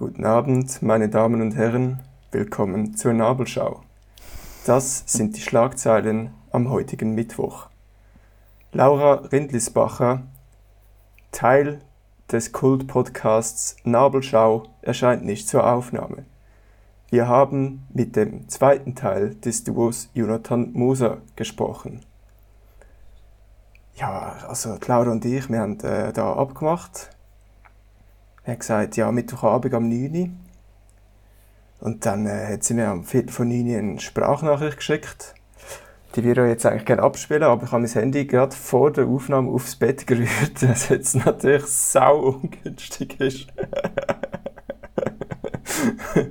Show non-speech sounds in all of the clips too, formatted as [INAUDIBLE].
Guten Abend, meine Damen und Herren, willkommen zur Nabelschau. Das sind die Schlagzeilen am heutigen Mittwoch. Laura Rindlisbacher, Teil des Kult-Podcasts Nabelschau, erscheint nicht zur Aufnahme. Wir haben mit dem zweiten Teil des Duos Jonathan Moser gesprochen. Ja, also Laura und ich, wir haben äh, da abgemacht. Er hat gesagt, ja, Mittwochabend am 9 Uhr. Und dann äh, hat sie mir am Viertel von 9 Uhr eine Sprachnachricht geschickt. Die würde ich jetzt eigentlich gerne abspielen, aber ich habe mein Handy gerade vor der Aufnahme aufs Bett gerührt, [LAUGHS] was jetzt natürlich sau ungünstig ist. [LAUGHS]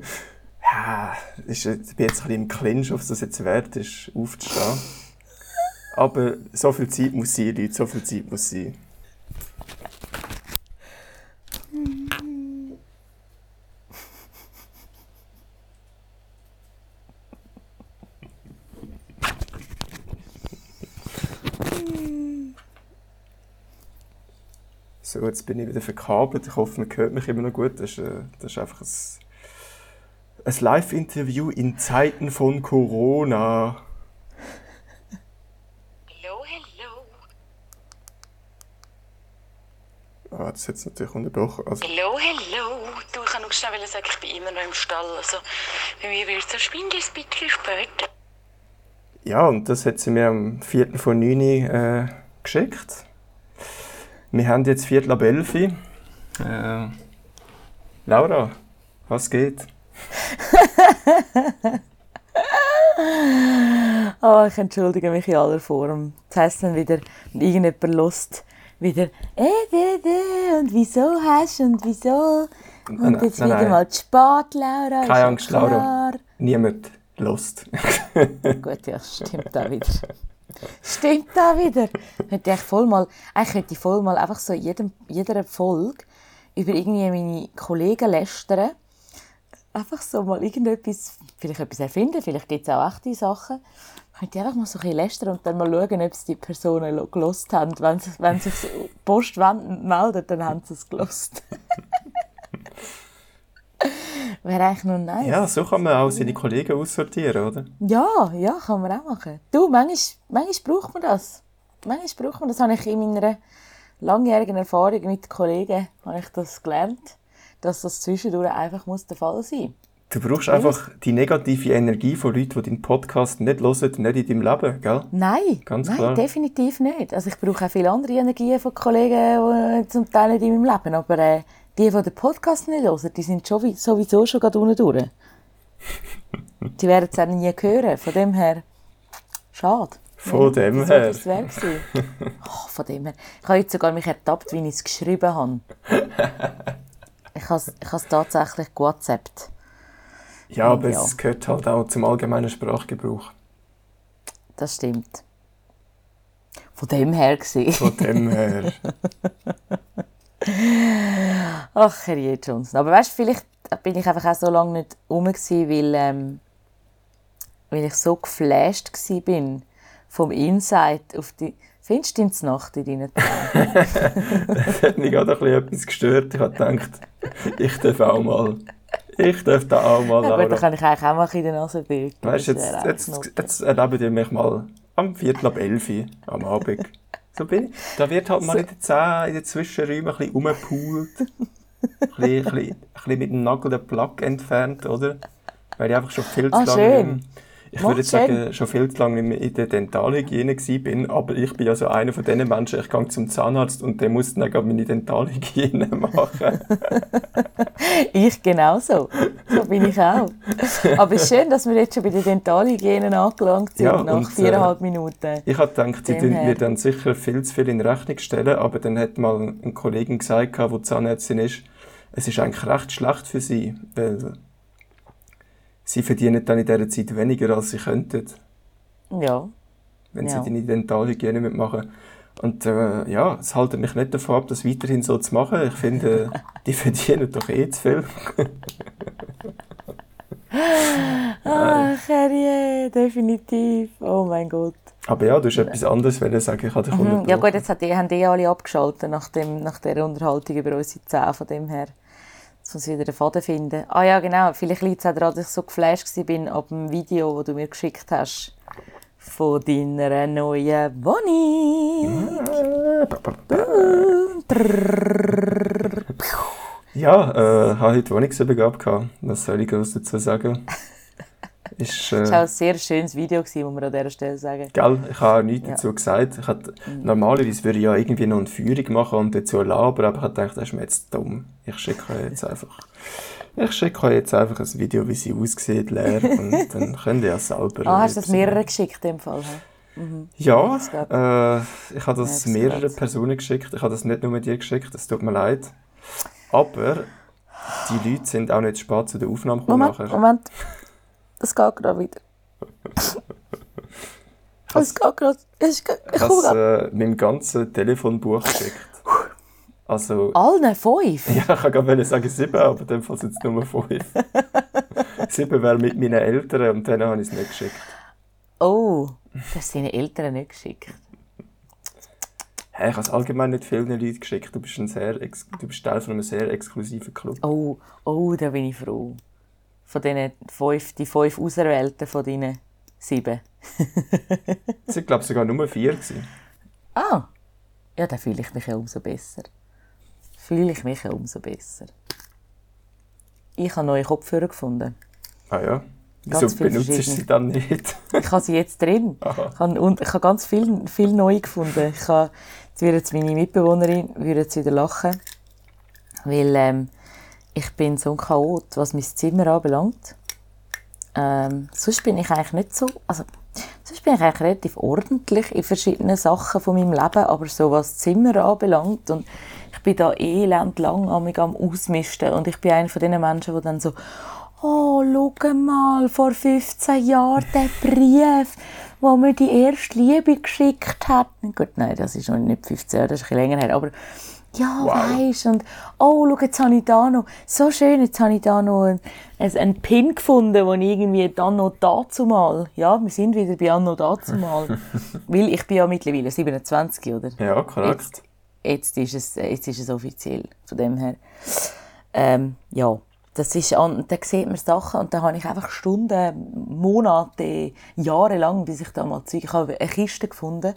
ja, ich bin jetzt ein bisschen im Clinch, ob es das jetzt wert ist, aufzustehen. Aber so viel Zeit muss sein, Leute, so viel Zeit muss sein. So, jetzt bin ich wieder verkabelt. Ich hoffe, man hört mich immer noch gut. Das ist, äh, das ist einfach ein, ein Live-Interview in Zeiten von Corona. Hallo, hallo. Ah, das hat es natürlich unterbrochen. Also, Hallo, hallo. Du, ich kann noch schnell sagen, ich bin immer noch im Stall. Also, bei mir wird es ein Spindes bisschen später. ja, und das hat sie mir am 4. von 9 Uhr äh, geschickt. Wir haben jetzt Viertel ab 11 Uhr. Äh, Laura, was geht? Oh, [LAUGHS] ich entschuldige mich in aller Form. Das heisst dann wieder, irgendjemand lust wieder, äh, und wieso hast du und wieso? Und Nein, jetzt nein, wieder nein. mal zu spät, Laura. Keine Angst, Laura. Niemand Lust. Gut, ja, stimmt da wieder. [LAUGHS] Stimmt da wieder. Könnte ich voll mal, eigentlich könnte ich voll mal einfach so jedem, jeder Folge über irgendwie meine Kollegen lästern. Einfach so mal irgendetwas, vielleicht etwas erfinden, vielleicht gibt es auch echte Sachen. Könnte ich einfach mal so ein bisschen lästern und dann mal schauen, ob es die Personen lo- gelost haben. Wenn, sie- wenn sich die Post meldet, dann haben sie es gelost. [LAUGHS] [LAUGHS] Wäre eigentlich noch nice. Ja, so kann man auch seine Kollegen aussortieren, oder? Ja, ja, kann man auch machen. Du, manchmal, manchmal braucht man das. Manchmal braucht man das. habe ich in meiner langjährigen Erfahrung mit Kollegen habe ich das gelernt, dass das zwischendurch einfach muss der Fall sein Du brauchst einfach die negative Energie von Leuten, die deinen Podcast nicht hören, nicht in deinem Leben, gell? Nein, Ganz nein klar. definitiv nicht. Also ich brauche auch viele andere Energien von Kollegen, die zum Teil nicht in meinem Leben, aber äh, die, die den Podcast nicht hören, die sind schon, wie- sowieso schon gerade unten durch. die werden es auch nie hören, von dem her, schade. Von dem so her. Werk gewesen. oh, von dem her. Ich habe jetzt sogar mich ertappt, wie ich es geschrieben habe. Ich habe es, ich habe es tatsächlich gewhatsappt. Ja, aber Ja. es gehört halt auch zum allgemeinen Sprachgebrauch. Das stimmt. Von dem her gesehen. Von dem her. [LAUGHS] Ach, Herr Johnson. Aber weißt du, vielleicht bin ich einfach auch so lange nicht rum, gewesen, weil, ähm, weil ich so geflasht war vom Insight auf die. Findest du ins Nacht in deinen Träumen? das hat mich gerade ein bisschen etwas gestört. Ich habe gedacht, ich darf auch mal. Ich darf da auch mal, dann Laura. kann ich eigentlich auch mal in der Nase bügeln. Weißt du, jetzt, jetzt, jetzt erleben ihr mich mal am Viertel ab 11 Uhr am Abend. So bin ich. Da wird halt mal in den Zähnen, in den Zwischenräumen ein bisschen. Ein bisschen, ein, bisschen, ein bisschen mit dem Nagel den Plug entfernt, oder? Weil ich einfach schon viel zu Ah, lange... schön. nicht- Ich würde jetzt sagen, schon viel zu lange nicht mehr in der Dentalhygiene bin, aber ich bin ja so einer von diesen Menschen, ich gehe zum Zahnarzt und der muss dann gerade meine Dentalhygiene [LAUGHS] machen. [LAUGHS] Ich genauso. So bin ich auch. Aber es ist schön, dass wir jetzt schon bei der Dentalhygiene angelangt sind, Ja, nach äh, viereinhalb Minuten. Ich habe gedacht, sie her. mir dann sicher viel zu viel in Rechnung stellen, aber dann hat mal ein Kollege gesagt, der Zahnärztin ist, es ist eigentlich recht schlecht für sie, weil sie verdienen dann in dieser Zeit weniger, als sie könnten, Ja. wenn Ja. sie die Dentalhygiene mitmachen. Und äh, ja, es hält mich nicht davon ab, das weiterhin so zu machen. Ich finde, [LAUGHS] die verdienen doch eh zu viel. [LAUGHS] Ach, Herrje, definitiv. Oh mein Gott. Aber ja, du hast etwas anderes wollen sagen, ich habe dich Mhm. Ja gut, jetzt hat die, haben die alle abgeschaltet nach, dem, nach der Unterhaltung über unsere Zähne, von dem her. Ich wieder den Faden finden. Ah ja, genau. Vielleicht liegt es auch daran, dass ich so geflasht war ab dem Video, das du mir geschickt hast von deiner neuen Wohnung. Ja, äh, habe heute Wohnungsübergabe gehabt. Was soll ich groß dazu sagen? [LAUGHS] Ist, äh, Das war auch ein sehr schönes Video, gewesen, muss man an dieser Stelle sagen. Gell, ich habe nichts Ja. dazu gesagt. Ich hatte, Normalerweise würde ich ja irgendwie noch eine Führung machen und dazu labern, aber ich habe gedacht, das ist mir jetzt dumm. Ich schicke euch jetzt einfach, ich schicke euch jetzt einfach ein Video, wie sie aussieht, leer, [LAUGHS] und dann könnt ihr ja selber... Ah, hast du das mehrere geschickt in dem Fall? hä? Ja, äh, ich habe das Ja, mehreren. Personen geschickt. Ich habe das nicht nur dir geschickt, es tut mir leid. Aber die Leute sind auch nicht spät zu der Aufnahme gekommen Moment, nachher. Moment. Das geht gerade wieder. [LAUGHS] Es geht gerade. Es Ich Ich habe es äh, meinem ganzen Telefonbuch geschickt. [LAUGHS] Also, Allen fünf? [LAUGHS] ja, ich kann gerade sagen sieben, aber in dem Fall sind es nur fünf. sieben wäre mit meinen Eltern und denen habe ich es nicht geschickt. Oh, du hast deinen Eltern nicht geschickt. Hey, ich habe es allgemein nicht vielen Leuten geschickt. Du bist, ein sehr du bist Teil von einem sehr exklusiven Club. Oh, oh, da bin ich froh. Von diesen fünf, die fünf Auserwählten von deinen sieben. [LAUGHS] Waren, glaube sogar nur vier. Gewesen. Ah, ja, dann fühle ich mich ja umso besser. Fühle ich mich ja umso besser. Ich habe neue Kopfhörer gefunden. Ah ja. Wieso benutzt du sie dann nicht? Ich habe sie jetzt drin. [LAUGHS] Aha. Ich habe, und ich habe ganz viel, viel neu gefunden. Ich habe, jetzt würde jetzt meine Mitbewohnerin würde jetzt wieder lachen, weil ähm, ich bin so ein Chaot, was mein Zimmer anbelangt. Ähm, sonst bin ich eigentlich nicht so, also sonst bin ich eigentlich relativ ordentlich in verschiedenen Sachen von meinem Leben, aber so was Zimmer anbelangt und ich bin da elend lang am am Ausmisten und ich bin einer von diesen Menschen, die dann so «Oh, schau mal, vor 15 Jahren der Brief, wo mir die erste Liebe geschickt hat.» Gut, nein, das ist noch nicht 15 Jahre, das ist ein bisschen länger her, aber «Ja, Wow. weisst und oh, schau, jetzt habe ich da noch, so schön, jetzt habe ich da noch einen, einen Pin gefunden, den ich irgendwie dann noch dazu mal, ja, wir sind wieder bei Anno dazu mal, [LAUGHS] weil ich bin ja mittlerweile 27, oder? Ja, korrekt. jetzt ist es, jetzt ist es offiziell. Von dem her. Ähm, ja, das ist an, da sieht man Sachen und da habe ich einfach Stunden, Monate, Jahre lang, bis ich da mal Zeug, ich habe eine Kiste gefunden,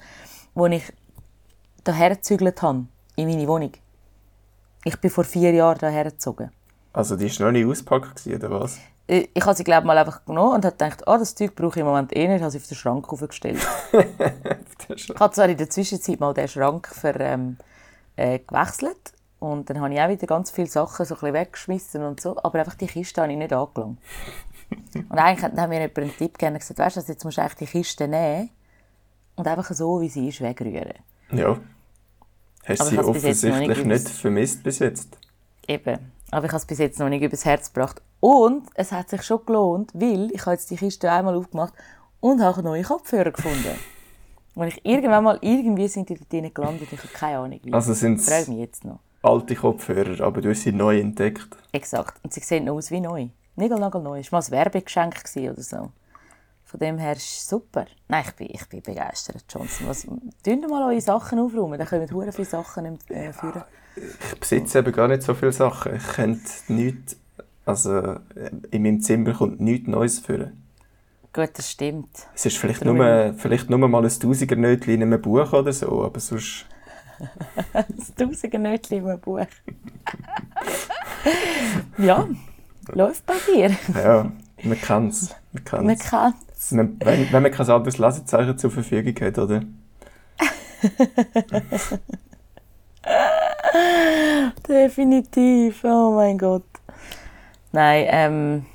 wo ich daher gezügelt habe, in meine Wohnung. Ich bin vor vier Jahren daher gezogen. Also die war noch nicht ausgepackt, oder was? Äh, Ich habe sie, glaube mal einfach genommen und habe gedacht, ah, das Zeug brauche ich im Moment eh nicht, habe sie auf den Schrank aufgestellt. [LAUGHS] Ich habe zwar in der Zwischenzeit mal den Schrank für, ähm, äh, gewechselt und dann habe ich auch wieder ganz viele Sachen so ein bisschen weggeschmissen und so, aber einfach die Kiste habe ich nicht angelangt. [LAUGHS] und eigentlich hat- hat mir jemand einen Tipp gegeben und gesagt, weißt du, also jetzt musst du eigentlich die Kiste nehmen und einfach so, wie sie ist, wegrühren. Ja. Hast Aber sie offensichtlich nicht nicht vermisst bis jetzt. Eben. Aber ich habe es bis jetzt noch nicht übers Herz gebracht. Und es hat sich schon gelohnt, weil ich habe jetzt die Kiste einmal aufgemacht und habe neue Kopfhörer gefunden. [LAUGHS] Und ich irgendwann mal, irgendwie sind die dort gelandet. Ich habe keine Ahnung wie. Also sind es mich jetzt noch. alte Kopfhörer, aber du hast sie neu entdeckt. Exakt. Und sie sehen noch aus wie neu. Nigelnagelneu. Es war mal ein Werbegeschenk oder so. Von dem her ist es super. Nein, ich bin, ich bin begeistert, Johnson. Was, tun mal eure Sachen aufräumen, dann kommen hure viele Sachen äh, führen. Ich besitze eben gar nicht so viele Sachen. Ich könnte nichts, also äh, in meinem Zimmer kommt nichts Neues führen. Gut, das stimmt. Es ist vielleicht Darum- nur, vielleicht nur mal ein Tausiger-Nötchen in einem Buch oder so, aber sonst... [LAUGHS] Das Tausender-Nötchen in einem Buch. [LAUGHS] ja, läuft bei dir. Ja, man kann es. Man kann Man, wenn, wenn man kein anderes Lesezeichen zur Verfügung hat, oder? [LAUGHS] Definitiv. Oh mein Gott. Nein, ähm.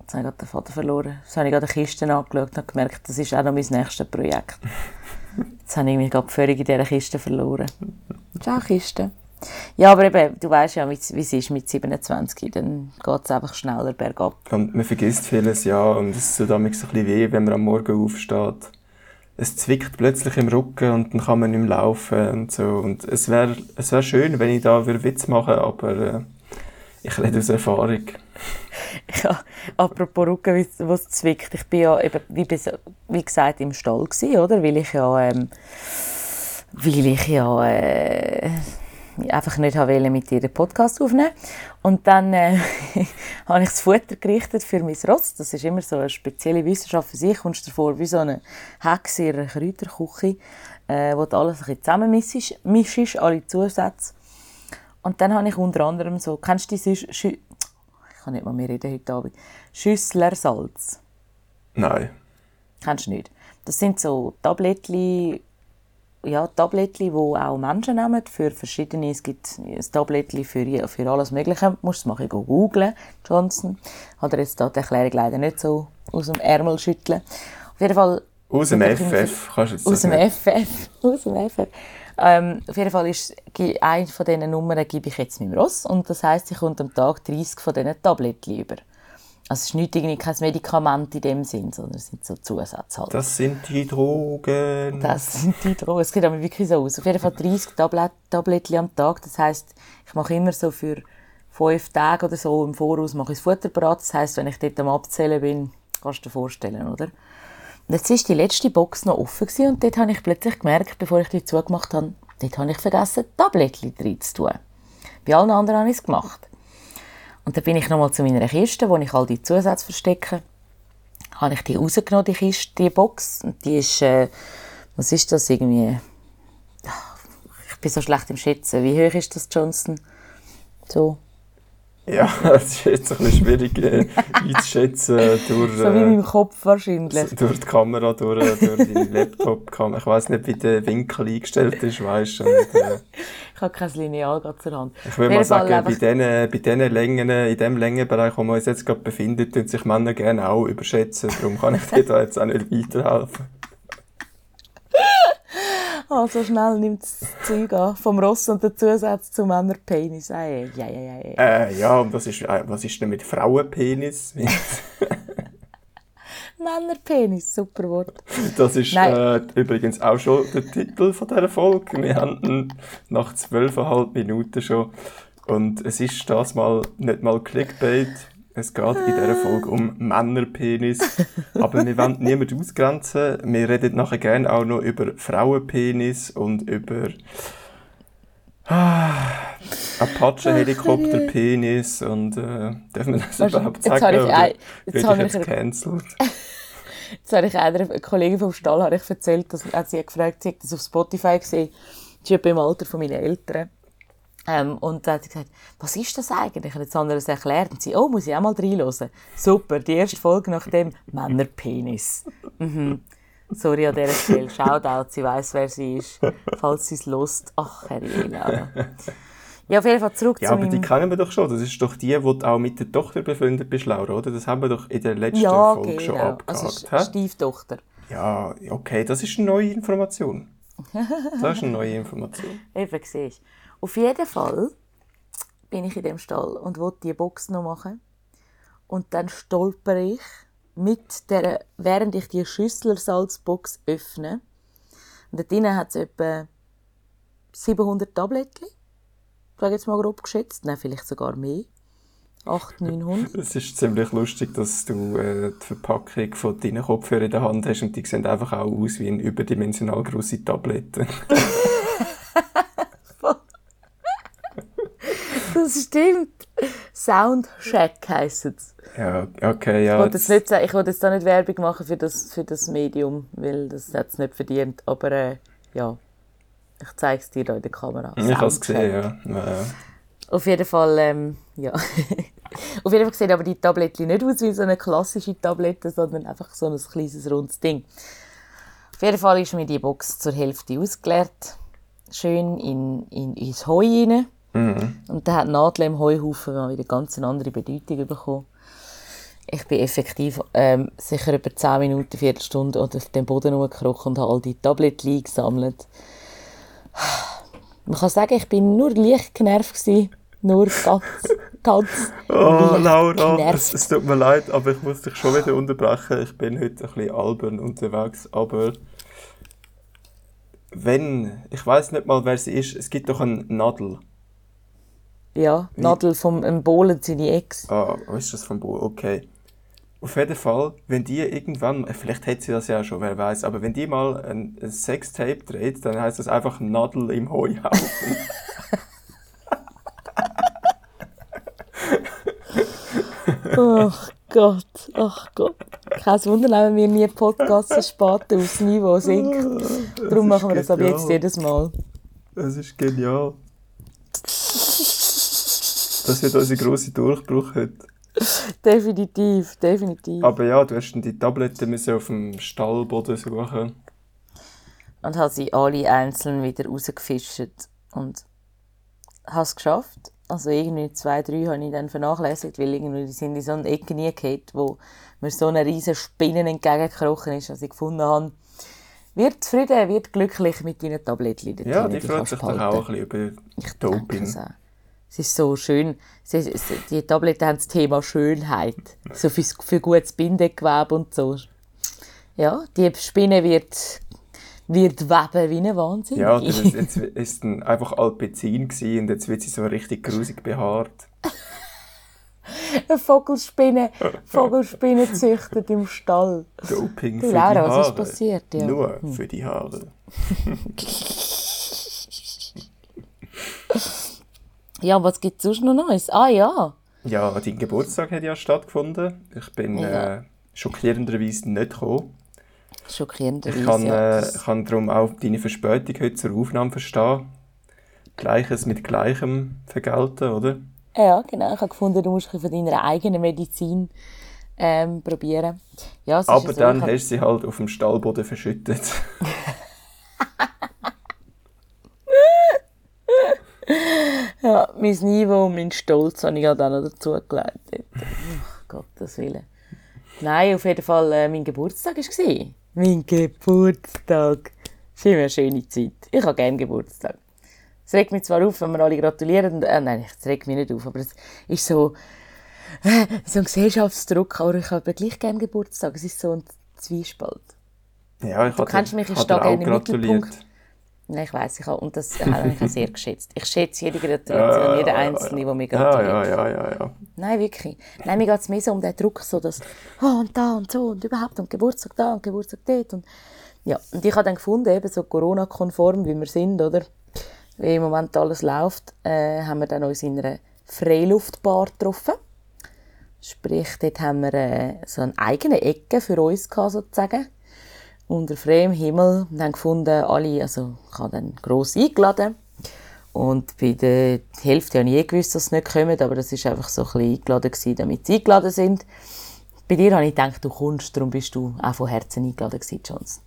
Jetzt habe ich gerade den Vater verloren. Jetzt habe ich gerade die Kiste angeschaut und gemerkt, das ist auch noch mein nächstes Projekt. [LAUGHS] Jetzt habe ich mich gerade völlig in dieser Kiste verloren. Ciao, Kiste. Ja, aber eben, du weißt ja, wie es ist mit 27. Dann geht es einfach schneller bergab. Und man vergisst vieles, ja, und es tut damals ein bisschen weh, wenn man am Morgen aufsteht. Es zwickt plötzlich im Rücken und dann kann man nicht mehr laufen und so. Und es wäre es wär schön, wenn ich da würde Witz machen aber äh, ich rede aus Erfahrung. [LAUGHS] Ja, apropos Rücken, was zwickt. Ich bin ja eben, wie, wie gesagt, im Stall gewesen, oder? Weil ich ja, ähm, weil ich ja, äh, einfach nicht wollte mit ihr den Podcast aufnehmen Und dann äh, [LAUGHS] habe ich das Futter gerichtet für mein Ross. Das ist immer so eine spezielle Wissenschaft für sich. Kommst du vor wie so eine Hexe in einer Kräuterküche, äh, wo du alles ein bisschen zusammenmischst, alle Zusätze. Und dann habe ich unter anderem so, kennst du diese Schü ich kann nicht mal mehr reden heute Abend, Schüsslersalz? Nein. Kennst du nicht? Das sind so Tablettchen, ja, Tablettchen, die auch Menschen nehmen für verschiedene, es gibt ein Tablettchen für, für alles Mögliche, du musst es mal googeln, Johnson. Hat er jetzt da die Erklärung leider nicht so aus dem Ärmel schütteln. Auf jeden Fall... Aus dem FF, kannst du jetzt Aus dem. FF, aus dem FF. Ähm, auf jeden Fall ist eine von diesen Nummern gebe ich jetzt meinem Ross und das heisst, ich komme am Tag 30 von diesen Tablettchen über. Also es ist nicht irgendwie kein Medikament in dem Sinn, sondern es sind so Zusätze halt. Das sind die Drogen. Das sind die Drogen. Es sieht aber wirklich so aus. Auf jeden Fall 30 Tablet Tablettchen am Tag. Das heisst, ich mache immer so für fünf Tage oder so im Voraus mache ich das Futter bereit. Das heisst, wenn ich dort am Abzählen bin, kannst du dir vorstellen, oder? Und jetzt war die letzte Box noch offen gewesen und dort habe ich plötzlich gemerkt, bevor ich die zugemacht habe, dort habe ich vergessen, Tablettchen drin zu tun. Bei allen anderen habe ich es gemacht. Und dann bin ich nochmal zu meiner Kiste, wo ich all die Zusätze verstecke. Habe ich die rausgenommen, die Kiste, die Box. Und die ist, äh, was ist das, irgendwie... Ich bin so schlecht im Schätzen. Wie hoch ist das, Johnson? So, Ja, [LAUGHS] das ist jetzt ein bisschen schwierig äh, [LAUGHS] einzuschätzen durch, so wie äh, meinem Kopf wahrscheinlich. durch die Kamera, durch, durch deine Laptop-Kamera. Ich weiß nicht, wie der Winkel eingestellt ist, weißt du. Äh, [LAUGHS] [LAUGHS] Ich habe kein Lineal gerade zur Hand. ich würde mal sagen, bei diesen, bei diesen Längen, in dem Längenbereich, wo wir uns jetzt gerade befinden, tun sich Männer gerne auch überschätzen. Darum kann ich dir da jetzt auch nicht weiterhelfen. [LAUGHS] Ah, so schnell nimmt das Zeug an. Vom Ross und der Zusatz zu Männerpenis. Ei, ja, ja, ja, ja. Äh, ja, und was ist, äh, was ist denn mit Frauenpenis? [LAUGHS] Männerpenis, super Wort. [LAUGHS] Das ist äh, übrigens auch schon der Titel von dieser Folge. Wir haben nach zwölfeinhalb Minuten schon. Und es ist das mal nicht mal Clickbait. Es geht in dieser Folge um Männerpenis. Aber wir wollen niemanden ausgrenzen. Wir reden nachher gerne auch noch über Frauenpenis und über ah, Apache-Helikopterpenis. Und äh, dürfen wir das überhaupt jetzt sagen? habe ich jetzt habe ich jetzt? [LAUGHS] Jetzt habe ich einer eine Kollegin vom Stall habe ich erzählt, dass hat sie hat gefragt, sie hat das auf Spotify gesehen. Sie ist im Alter von meinen Eltern. Ähm, und dann hat sie gesagt, was ist das eigentlich? Und jetzt haben es erklärt. Und sie, oh, muss ich auch mal reinhören. Super, die erste Folge nach dem Männerpenis. Mhm. Sorry an dieser Stelle. Shoutout, sie weiss, wer sie ist. Falls sie es lust. Ach, Herr Laura. Ja, auf jeden Fall zurück Ja, zu aber die kennen wir doch schon. Das ist doch die, du auch mit der Tochter befreundet bist, Laura, oder? Das haben wir doch in der letzten Ja, Folge schon genau. abgehakt. Also hä? Stieftochter. ja, okay, das ist eine neue Information. Das ist eine neue Information. [LAUGHS] Eben, siehst du. Auf jeden Fall bin ich in dem Stall und wollte die Box noch machen. Und dann stolper ich mit der, während ich die Schüsslersalzbox öffne. Und da drinnen hat es etwa 700 Tabletten. Ich sage jetzt mal grob geschätzt. Nein, vielleicht sogar mehr. 800, 900. [LAUGHS] Es ist ziemlich lustig, dass du äh, die Verpackung von deinen Kopfhörern in der Hand hast und die sehen einfach auch aus wie eine überdimensional grosse Tablette. [LAUGHS] Das stimmt. Soundcheck heisst es. ja, okay, ja. Ich wollte jetzt, nicht ich wollte jetzt da nicht Werbung machen für das, für das Medium, weil das hat es nicht verdient. Aber äh, ja, ich zeige es dir da in der Kamera. ich habe es gesehen, ja. ja. Auf jeden Fall, ähm, ja. [LAUGHS] Auf jeden Fall sehen aber die Tabletten nicht aus wie so eine klassische Tablette, sondern einfach so ein kleines, rundes Ding. Auf jeden Fall ist mir die Box zur Hälfte ausgeleert. Schön in, in, ins Heu rein. Und dann hat die Nadel im Heuhaufen mal wieder ganz eine andere Bedeutung bekommen. Ich bin effektiv ähm, sicher über 10 Minuten, Viertelstunde auf dem Boden rumgekrochen und habe all die Tabletten gesammelt. Man kann sagen, ich bin nur leicht genervt gewesen. Nur ganz, ganz [LAUGHS] Oh, Laura, es, es tut mir leid, aber ich muss dich schon wieder unterbrechen. Ich bin heute ein bisschen albern unterwegs, aber wenn, ich weiß nicht mal, wer sie ist, es gibt doch einen Nadel. Ja, Wie? Nadel vom Bohlen, seine Ex. Ah, ah ist das vom Bohlen? Okay. Auf jeden Fall, wenn die irgendwann, vielleicht hat sie das ja schon, wer weiß, aber wenn die mal ein, Sextape dreht, dann heißt das einfach Nadel im Heuhaufen. Ach Gott, ach Gott. Kein Wunder, wenn wir nie Podcasts so spät aufs Niveau sinkt. Ah, Darum machen wir das ab jetzt jedes Mal. Das ist genial. Das wird unser grosser Durchbruch heute. Definitiv, definitiv. Aber ja, du hast dann die Tabletten müssen auf dem Stallboden suchen. Und habe sie alle einzeln wieder rausgefischt. Und habe es geschafft. Also irgendwie zwei, drei habe ich dann vernachlässigt, weil irgendwie die sind in so eine Ecke nie gehabt, wo mir so eine riesige Spinne entgegengekrochen ist, als ich gefunden habe, wird zufrieden, wird glücklich mit deinen Tablettchen. dort Ja, die freut sich doch auch ein bisschen über Ich Doping. Es ist so schön. Sie- sie- Die Tabletten haben das Thema Schönheit. So für, für gutes Bindegewebe und so. Ja, die Spinne wird, wird weben wie ein Wahnsinn. Ja, das ist, jetzt ist dann einfach Alpezin gewesen und jetzt wird sie so richtig grusig behaart. eine Vogelspinne, Vogelspinne züchtet im Stall. Doping für Laura, die was Haare. ist passiert? Ja. Hm. Nur für die Haare. [LAUGHS] Ja, was gibt es sonst noch Neues? Ah ja, Ja, dein Geburtstag hat ja stattgefunden. Ich bin Ja. äh, schockierenderweise nicht gekommen. schockierenderweise. Ich kann, ja. äh, kann darum auch deine Verspätung heute zur Aufnahme verstehen. Gleiches mit Gleichem vergelten, oder? Ja, genau. Ich habe gefunden, du musst von deiner eigenen Medizin ähm, probieren. Ja, Aber so, dann ich hab- hast du sie halt auf dem Stallboden verschüttet. [LAUGHS] Ja, mein Niveau und mein Stolz habe ich halt auch noch dazugelegt. Ach, Gottes Willen. Nein, auf jeden Fall, äh, mein Geburtstag war. Mein Geburtstag. Das ist immer eine schöne Zeit. Ich habe gerne Geburtstag. Es regt mich zwar auf, wenn wir alle gratulieren. Äh, nein, es regt mich nicht auf, aber es ist so, äh, so ein Gesellschaftsdruck. Aber ich habe gleich gerne Geburtstag. Es ist so ein Zwiespalt. Ja, ich Du kennst mich, ich stehe gerne im. Mittelpunkt. Nein, ich weiss, ich habe, und das habe ich auch sehr geschätzt. Ich schätze jede Gratulation, jeden Einzelnen, der mir Ja, gratuliert. ja, ja, ja, ja. Nein, wirklich. Nein, mir geht es mehr so um den Druck, so dass, oh, und da und so und überhaupt und Geburtstag da und Geburtstag dort. Und, ja, und ich habe dann gefunden, eben so Corona-konform, wie wir sind, oder? Wie im Moment alles läuft, äh, haben wir dann uns in einer Freiluftbar getroffen. Sprich, dort haben wir äh, so eine eigene Ecke für uns gehabt, sozusagen. Unter freiem Himmel. Haben gefunden, alle, also ich habe dann gross eingeladen. Und bei der Hälfte habe ich eh gewusst, dass sie nicht kommen, aber das war einfach so ein bisschen eingeladen, gewesen, damit sie eingeladen sind. Bei dir habe ich gedacht, du kommst, darum bist du auch von Herzen eingeladen gewesen, Johnson.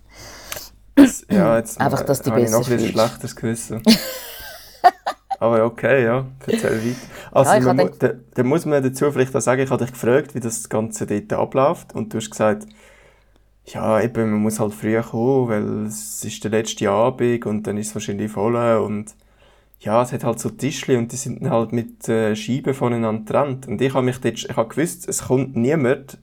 Ja, jetzt [CLEARS THROAT] Einfach, dass du habe ich noch ein schlechtes Gewissen. [LAUGHS] Aber okay, ja, erzähl weiter. Also, Ja, mu- da, da muss man dazu vielleicht auch sagen, ich habe dich gefragt, wie das Ganze dort abläuft und du hast gesagt, ja, eben, man muss halt früh kommen, weil es ist der letzte Abend und dann ist es wahrscheinlich voll und ja, es hat halt so Tischli und die sind dann halt mit äh, Scheiben voneinander getrennt. Und ich habe mich dort, ich habe gewusst, es kommt niemand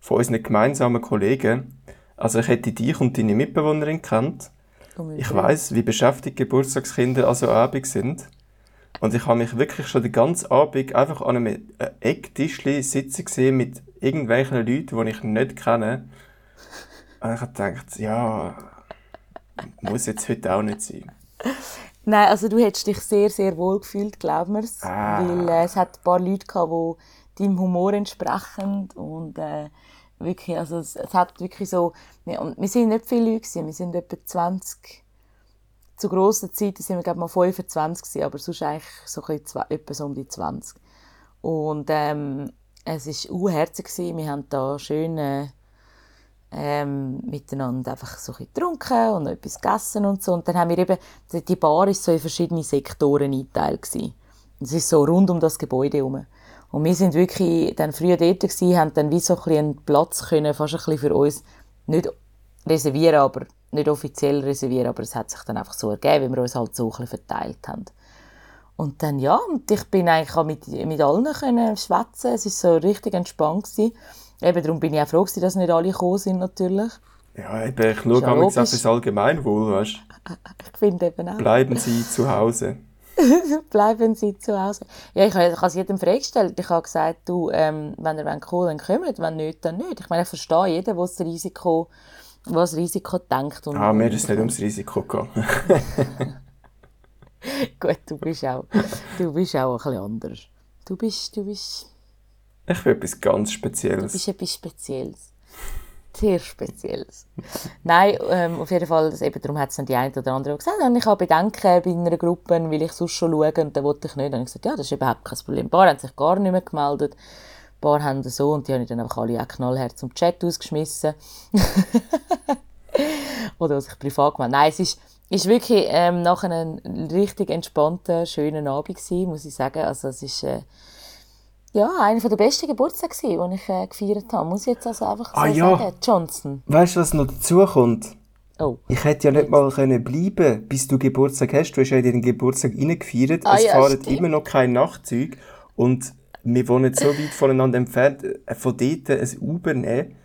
von unseren gemeinsamen Kollegen. Also ich hätte dich und deine Mitbewohnerin kennt. Ich weiß, wie beschäftigt Geburtstagskinder also Abend sind. Und ich habe mich wirklich schon den ganzen Abend einfach an einem äh, Ecktischli sitzen gesehen mit irgendwelchen Leuten, die ich nicht kenne. Und ich habe gedacht, ja, muss jetzt heute auch nicht sein. Nein, also du hättest dich sehr, sehr wohl gefühlt, glaub mir's. Ah. Weil äh, es hat ein paar Leute gehabt, die deinem Humor entsprechen und äh, wirklich, also es, es hat wirklich so, wir, und wir sind nicht viele Leute gewesen, wir sind etwa 20, zu grossen Zeiten sind wir glaube mal 25 gewesen, aber sonst eigentlich so ein bisschen etwa so um die 20. Und ähm, es war unherzig, wir haben da schön äh, ähm, miteinander einfach so ein getrunken und noch etwas gegessen und so. Und dann haben wir eben, die- Bar ist so in verschiedene Sektoren eingeteilt Es ist so rund um das Gebäude herum. Und wir sind wirklich dann früher dort gewesen, haben dann wie so ein bisschen einen Platz können, fast ein bisschen für uns, nicht reservieren, aber nicht offiziell reservieren, aber es hat sich dann einfach so ergeben, weil wir uns halt so ein bisschen verteilt haben. Und dann, ja, und ich bin eigentlich auch mit, mit allen können schwätzen. Es war so richtig entspannt. Gewesen. Eben darum bin ich auch froh, dass nicht alle gekommen sind, natürlich. Ja, eben, ich schaue ja logisch. fürs Allgemeinwohl, weißt Ich finde eben auch. Bleiben Sie zu Hause. [LAUGHS] Bleiben Sie zu Hause. Ja, ich habe ich habe es jedem freigestellt. Ich habe gesagt, du, ähm, wenn ihr wollt kommen dann kommt, wenn nicht, dann nicht. Ich meine, ich verstehe jeden, der das Risiko, was das Risiko denkt. Und, Ah, mir ist es nicht ums Risiko gegangen. [LAUGHS] Gut, du bist auch, du bist auch ein bisschen anders. Du bist, du bist, Ich bin etwas ganz Du Spezielles. bist etwas Spezielles. Sehr Spezielles. Nein, ähm, auf jeden Fall, das, eben, darum hat es dann die eine oder andere gesagt, und ich habe Bedenken bei einer Gruppe, weil ich sonst schon schaue und dann wollte ich nicht. Und ich gesagt, ja, das ist überhaupt kein Problem. Ein paar haben sich gar nicht mehr gemeldet. Ein paar haben so und die habe ich dann einfach alle auch knallhart zum Chat ausgeschmissen. [LAUGHS] Oder sich privat gemacht. Nein, es ist, ist wirklich ähm, nachher ein richtig entspannter, schöner Abend gewesen, muss ich sagen. Also es ist äh, ja, einer der besten Geburtstage den ich äh, gefeiert habe. Muss ich jetzt also einfach so Ah, ja. sagen. Johnson. Weißt du, was noch dazu kommt? Oh. Ich hätte ja nicht mal können bleiben bis du Geburtstag hast. Du hast ja in den Geburtstag reingefeiert. Ah, es ja, fahren stimmt. immer noch kein Nachtzug. Und wir wohnen so weit voneinander entfernt. Äh, Von dort ein Uber nehmen,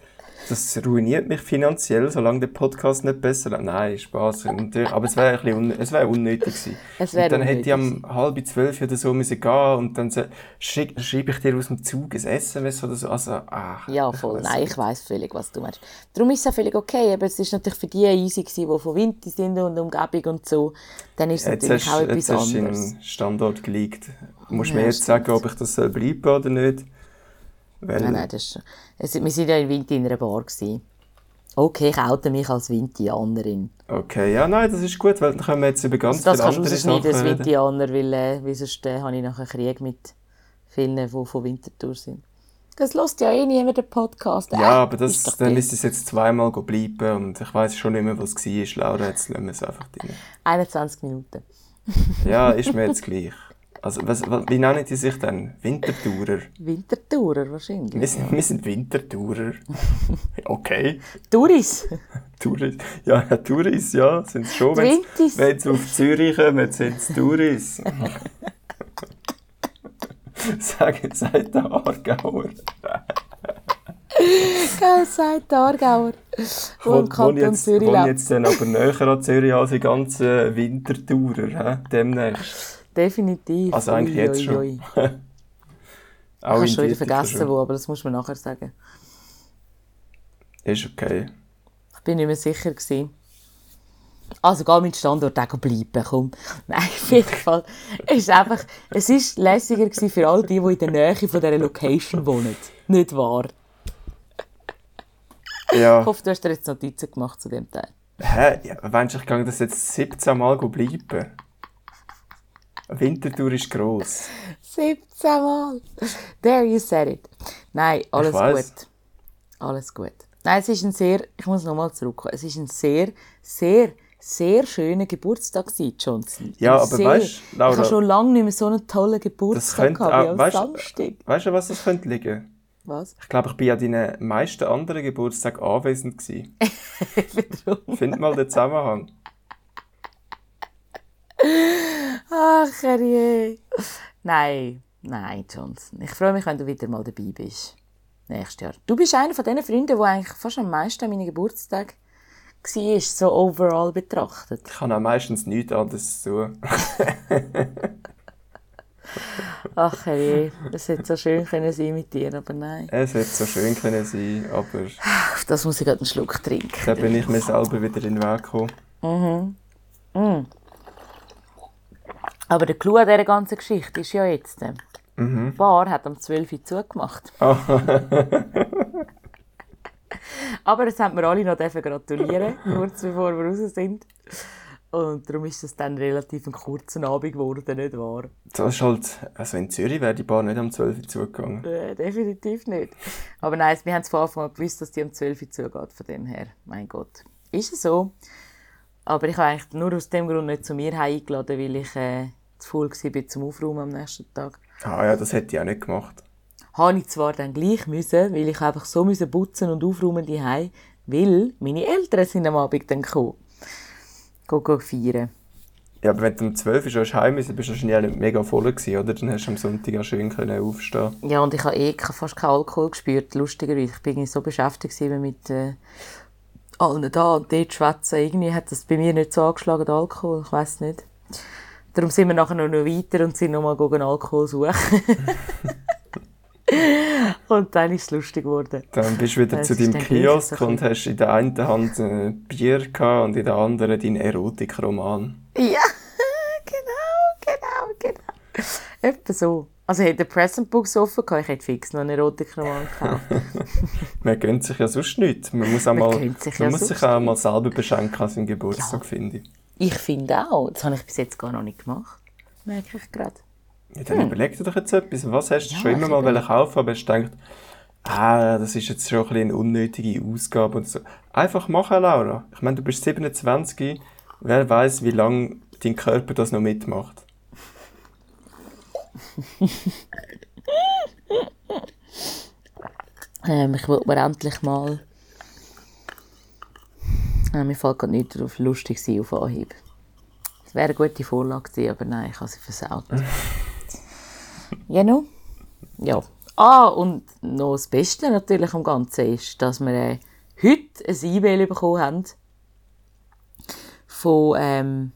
das ruiniert mich finanziell, solange der Podcast nicht besser läuft. Nein, Spaß. Natürlich. Aber es wäre un es wäre unnötig gewesen. Es wäre und dann hätte ich unnötig am halb zwölf oder so müssen gehen und dann so- schreibe ich dir aus dem Zug ein SMS oder so. Also, ah, Ja, ich voll. weiss Nein, ich weiss völlig, was du meinst. Darum ist es auch völlig okay. Aber es ist natürlich für die easy gewesen, die von Winter sind und Umgebung und so. Dann ist es Jetzt natürlich hast, auch jetzt etwas hast du anderes. im Standort geleakt. Du musst Ja, mir jetzt stimmt. sagen, ob ich das soll bleiben oder nicht. Weil, Nein, nein, das ist, es, wir sind ja in Winter in einer Bar gewesen. Okay, ich oute mich als Vintianerin. Okay, ja, nein, das ist gut, weil dann können wir jetzt über ganz Das viele kannst du andere rausschneiden, Sachen als reden. Vintianer, weil, äh, weil sonst äh, habe ich nachher Krieg mit vielen, die von Winterthur sind. Das lässt ja eh niemand den Podcast. Äh, Ja, aber das, dann müsste es jetzt zweimal bleiben und ich weiß schon nicht mehr, was es war. Laura, jetzt lassen wir es einfach drin. 21 Minuten. Ja, ist mir jetzt gleich. [LAUGHS] Also, was, was, wie nennen die sich denn? Wintertourer? Wintertourer wahrscheinlich. Wir sind, wir sind Wintertourer. [LAUGHS] Okay. Touris. Touris. Ja, ja, Touris, ja, sind es schon. Wenn sie auf Zürich kommen, sind es Touris. [LAUGHS] Sagen, sagt der Aargauer. Geil, sagt der Aargauer. Wo, Wo im wo Kanton jetzt, Zürich wo lebt. jetzt dann aber näher an Zürich als die ganzen Wintertourer, hä? demnächst. Definitiv. Also eigentlich Ui, jetzt ui, schon. ui. [LAUGHS] Ich habe schon wieder vergessen, schon. wo, aber das muss man nachher sagen. Ist okay. Ich bin nicht mehr sicher gewesen. Also geh mit Standort auch bleiben, komm. [LAUGHS] Nein, auf jeden Fall. Es ist einfach, es ist lässiger gewesen für all die, die in der Nähe von dieser Location wohnen. Nicht wahr? Ich Ja. hoffe, du hast dir jetzt Notizen gemacht zu dem Teil. Hä? Ja, meinst du, ich gehe das jetzt 17 Mal bleiben? Wintertour ist gross. 17 Mal. There you said it. Nein, alles gut. Alles gut. Nein, es ist ein sehr, ich muss nochmal zurückkommen, es ist ein sehr, sehr, sehr schöner Geburtstag gewesen, Johnson. Ja, aber sehr. weisst, Laura, Ich habe schon lange nicht mehr so einen tollen Geburtstag gehabt wie am weißt, Samstag. weißt du, was das könnte liegen? Was? Ich glaube, ich bin an deinen meisten anderen Geburtstagen anwesend gewesen. [LAUGHS] Find mal den Zusammenhang. Ach, herrje. Nein, nein, Johnson. Ich freue mich, wenn du wieder mal dabei bist. Nächstes Jahr. Du bist einer von den Freunden, der eigentlich fast am meisten an meinen Geburtstag war, so overall betrachtet. Ich habe auch meistens nichts anderes zu tun. Ach herrje, das hätte so schön können sein mit dir, aber nein. Es hätte so schön können sein, aber Auf das muss ich gerade einen Schluck trinken. da bin ich mir selber wieder in den Weg gekommen. Aber der Clou an dieser ganzen Geschichte ist ja jetzt, äh, die Bar hat am 12 Uhr zugemacht. [LAUGHS] Aber es haben wir alle noch gratulieren, [LAUGHS] kurz bevor wir raus sind. Und darum ist es dann relativ ein kurzer Abend geworden, nicht wahr? Das ist halt, also in Zürich wäre die Bar nicht am 12 Uhr zugegangen. Äh, definitiv nicht. Aber nein, wir haben es von Anfang an gewusst, dass die um 12 Uhr zugeht. Von dem her, mein Gott. Ist es so. Aber ich habe eigentlich nur aus dem Grund nicht zu mir eingeladen, weil ich äh, zu voll war zum Aufräumen am nächsten Tag. Ah ja, das hätte ich auch nicht gemacht. Habe ich zwar dann gleich müssen, weil ich einfach so müssen putzen und aufräumen die weil meine Eltern sind am Abend dann gekommen. Go, go feiern. Ja, aber wenn du um 12 Uhr schon heim bist, bist du wahrscheinlich nicht mega voll gewesen, oder? Dann hast du am Sonntag auch schön können aufstehen. Ja, und ich habe eh fast keinen Alkohol gespürt, lustigerweise. Ich bin irgendwie so beschäftigt mit äh, allen da und dort schwätzen. Irgendwie hat das bei mir nicht so angeschlagen, Alkohol. Ich weiß nicht. Darum sind wir nachher noch, weiter und sind nochmal gegen Alkohol suchen. [LAUGHS] und dann ist es lustig geworden. Dann bist du wieder Das zu deinem Kiosk und hast in der einen Hand ein Bier gehabt und in der anderen deinen Erotikroman. Ja, genau, genau, genau. Etwa so. Also ich hätte Present Box offen gehabt, ich hätte fix noch einen Erotikroman gekauft. [LAUGHS] Man gönnt sich ja sonst nichts. Man muss, auch Man mal, sich man ja muss sich auch mal selber beschenken an seinem Geburtstag, finde ich. Ich finde auch. Das habe ich bis jetzt gar noch nicht gemacht. Merke ich gerade. Ja, dann überleg dir doch jetzt etwas. Was hast du Ja, schon immer mal wollen kaufen, aber hast gedacht, ah, das ist jetzt schon ein bisschen eine unnötige Ausgabe und so. Einfach machen, Laura. Ich meine, du bist 27, wer weiß, wie lange dein Körper das noch mitmacht. [LAUGHS] Ähm, ich wollte mir endlich mal... Äh, mir fällt gerade nicht darauf, lustig sein auf Anhieb. Das wäre eine gute Vorlage gewesen, aber nein, ich habe sie versaut. ja, no? Ja. Ah, und noch das Beste natürlich am Ganzen ist, dass wir äh, heute ein E-Mail bekommen haben von, ähm,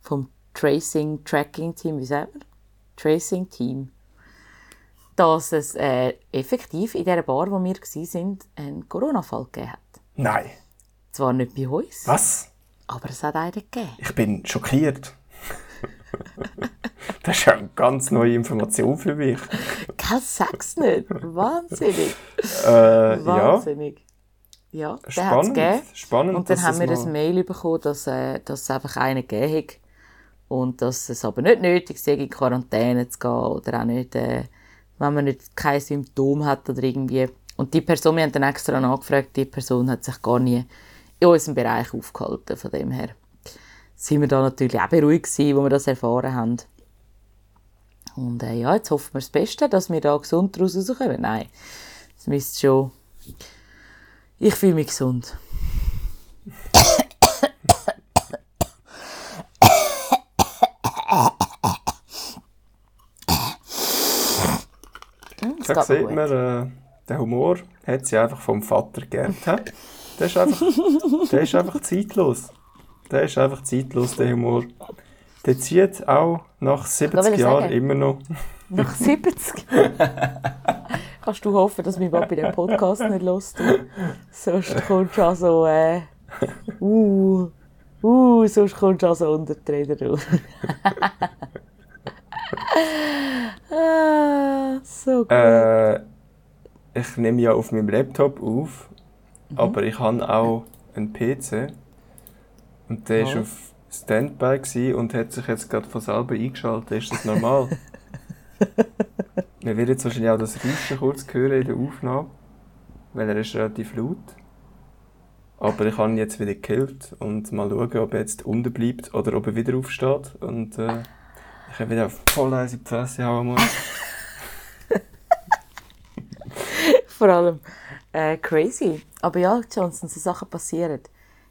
vom Tracing Tracking Team, wie sagt man? Tracing Team. Dass es äh, effektiv in dieser Bar, wo wir waren, einen Corona-Fall gegeben hat. Nein. Zwar nicht bei uns, Was? aber es hat einen gegeben. Ich bin schockiert. [LAUGHS] das ist ja eine ganz neue Information für mich. Gell, sag's nicht. Wahnsinnig. Äh, ja, Wahnsinnig. Ja, der hat's spannend. Spannend, Und dann haben wir das ein mal- Mail bekommen, dass, äh, dass es einfach einen gegeben hat. Und dass es aber nicht nötig sei, in Quarantäne zu gehen. Oder auch nicht, äh, wenn man nicht kein Symptom hat oder irgendwie. Und die Person, wir haben dann extra nachgefragt, die Person hat sich gar nie in unserem Bereich aufgehalten. Von dem her sind wir da natürlich auch beruhigt gewesen, wo wir das erfahren haben. Und äh, ja, jetzt hoffen wir das Beste, dass wir da gesund daraus rauskommen. Nein, es müsste schon... Ich fühle mich gesund. [LAUGHS] Da sieht gut. man, äh, der Humor hat sie einfach vom Vater geerbt. [LAUGHS] Der ist einfach, der ist einfach zeitlos. Der ist einfach zeitlos, der Humor. Der zieht auch nach 70 wollte ich Jahren immer noch. Nach 70. [LAUGHS] Kannst du hoffen, dass mein Papi den Podcast nicht hört? Sonst kommt schon so, äh, [LAUGHS] uh, uh, sonst kommt schon so unter die Räder raus. Ah, [LAUGHS] so gut. Äh, ich nehme ja auf meinem Laptop auf, Mhm. aber ich habe auch einen PC. Und der war Ja. auf Standby und hat sich jetzt gerade von selber eingeschaltet. Ist das normal? [LAUGHS] Wir werden jetzt wahrscheinlich auch das Rauschen kurz hören in der Aufnahme, weil er ist relativ laut. Aber ich habe ihn jetzt wieder gekillt und mal schauen, ob er jetzt unten bleibt oder ob er wieder aufsteht. Und äh, ich habe wieder voll eins in die Fresse hauen muss. [LAUGHS] Vor allem äh, crazy. Aber ja, Johnson, so Sachen passieren.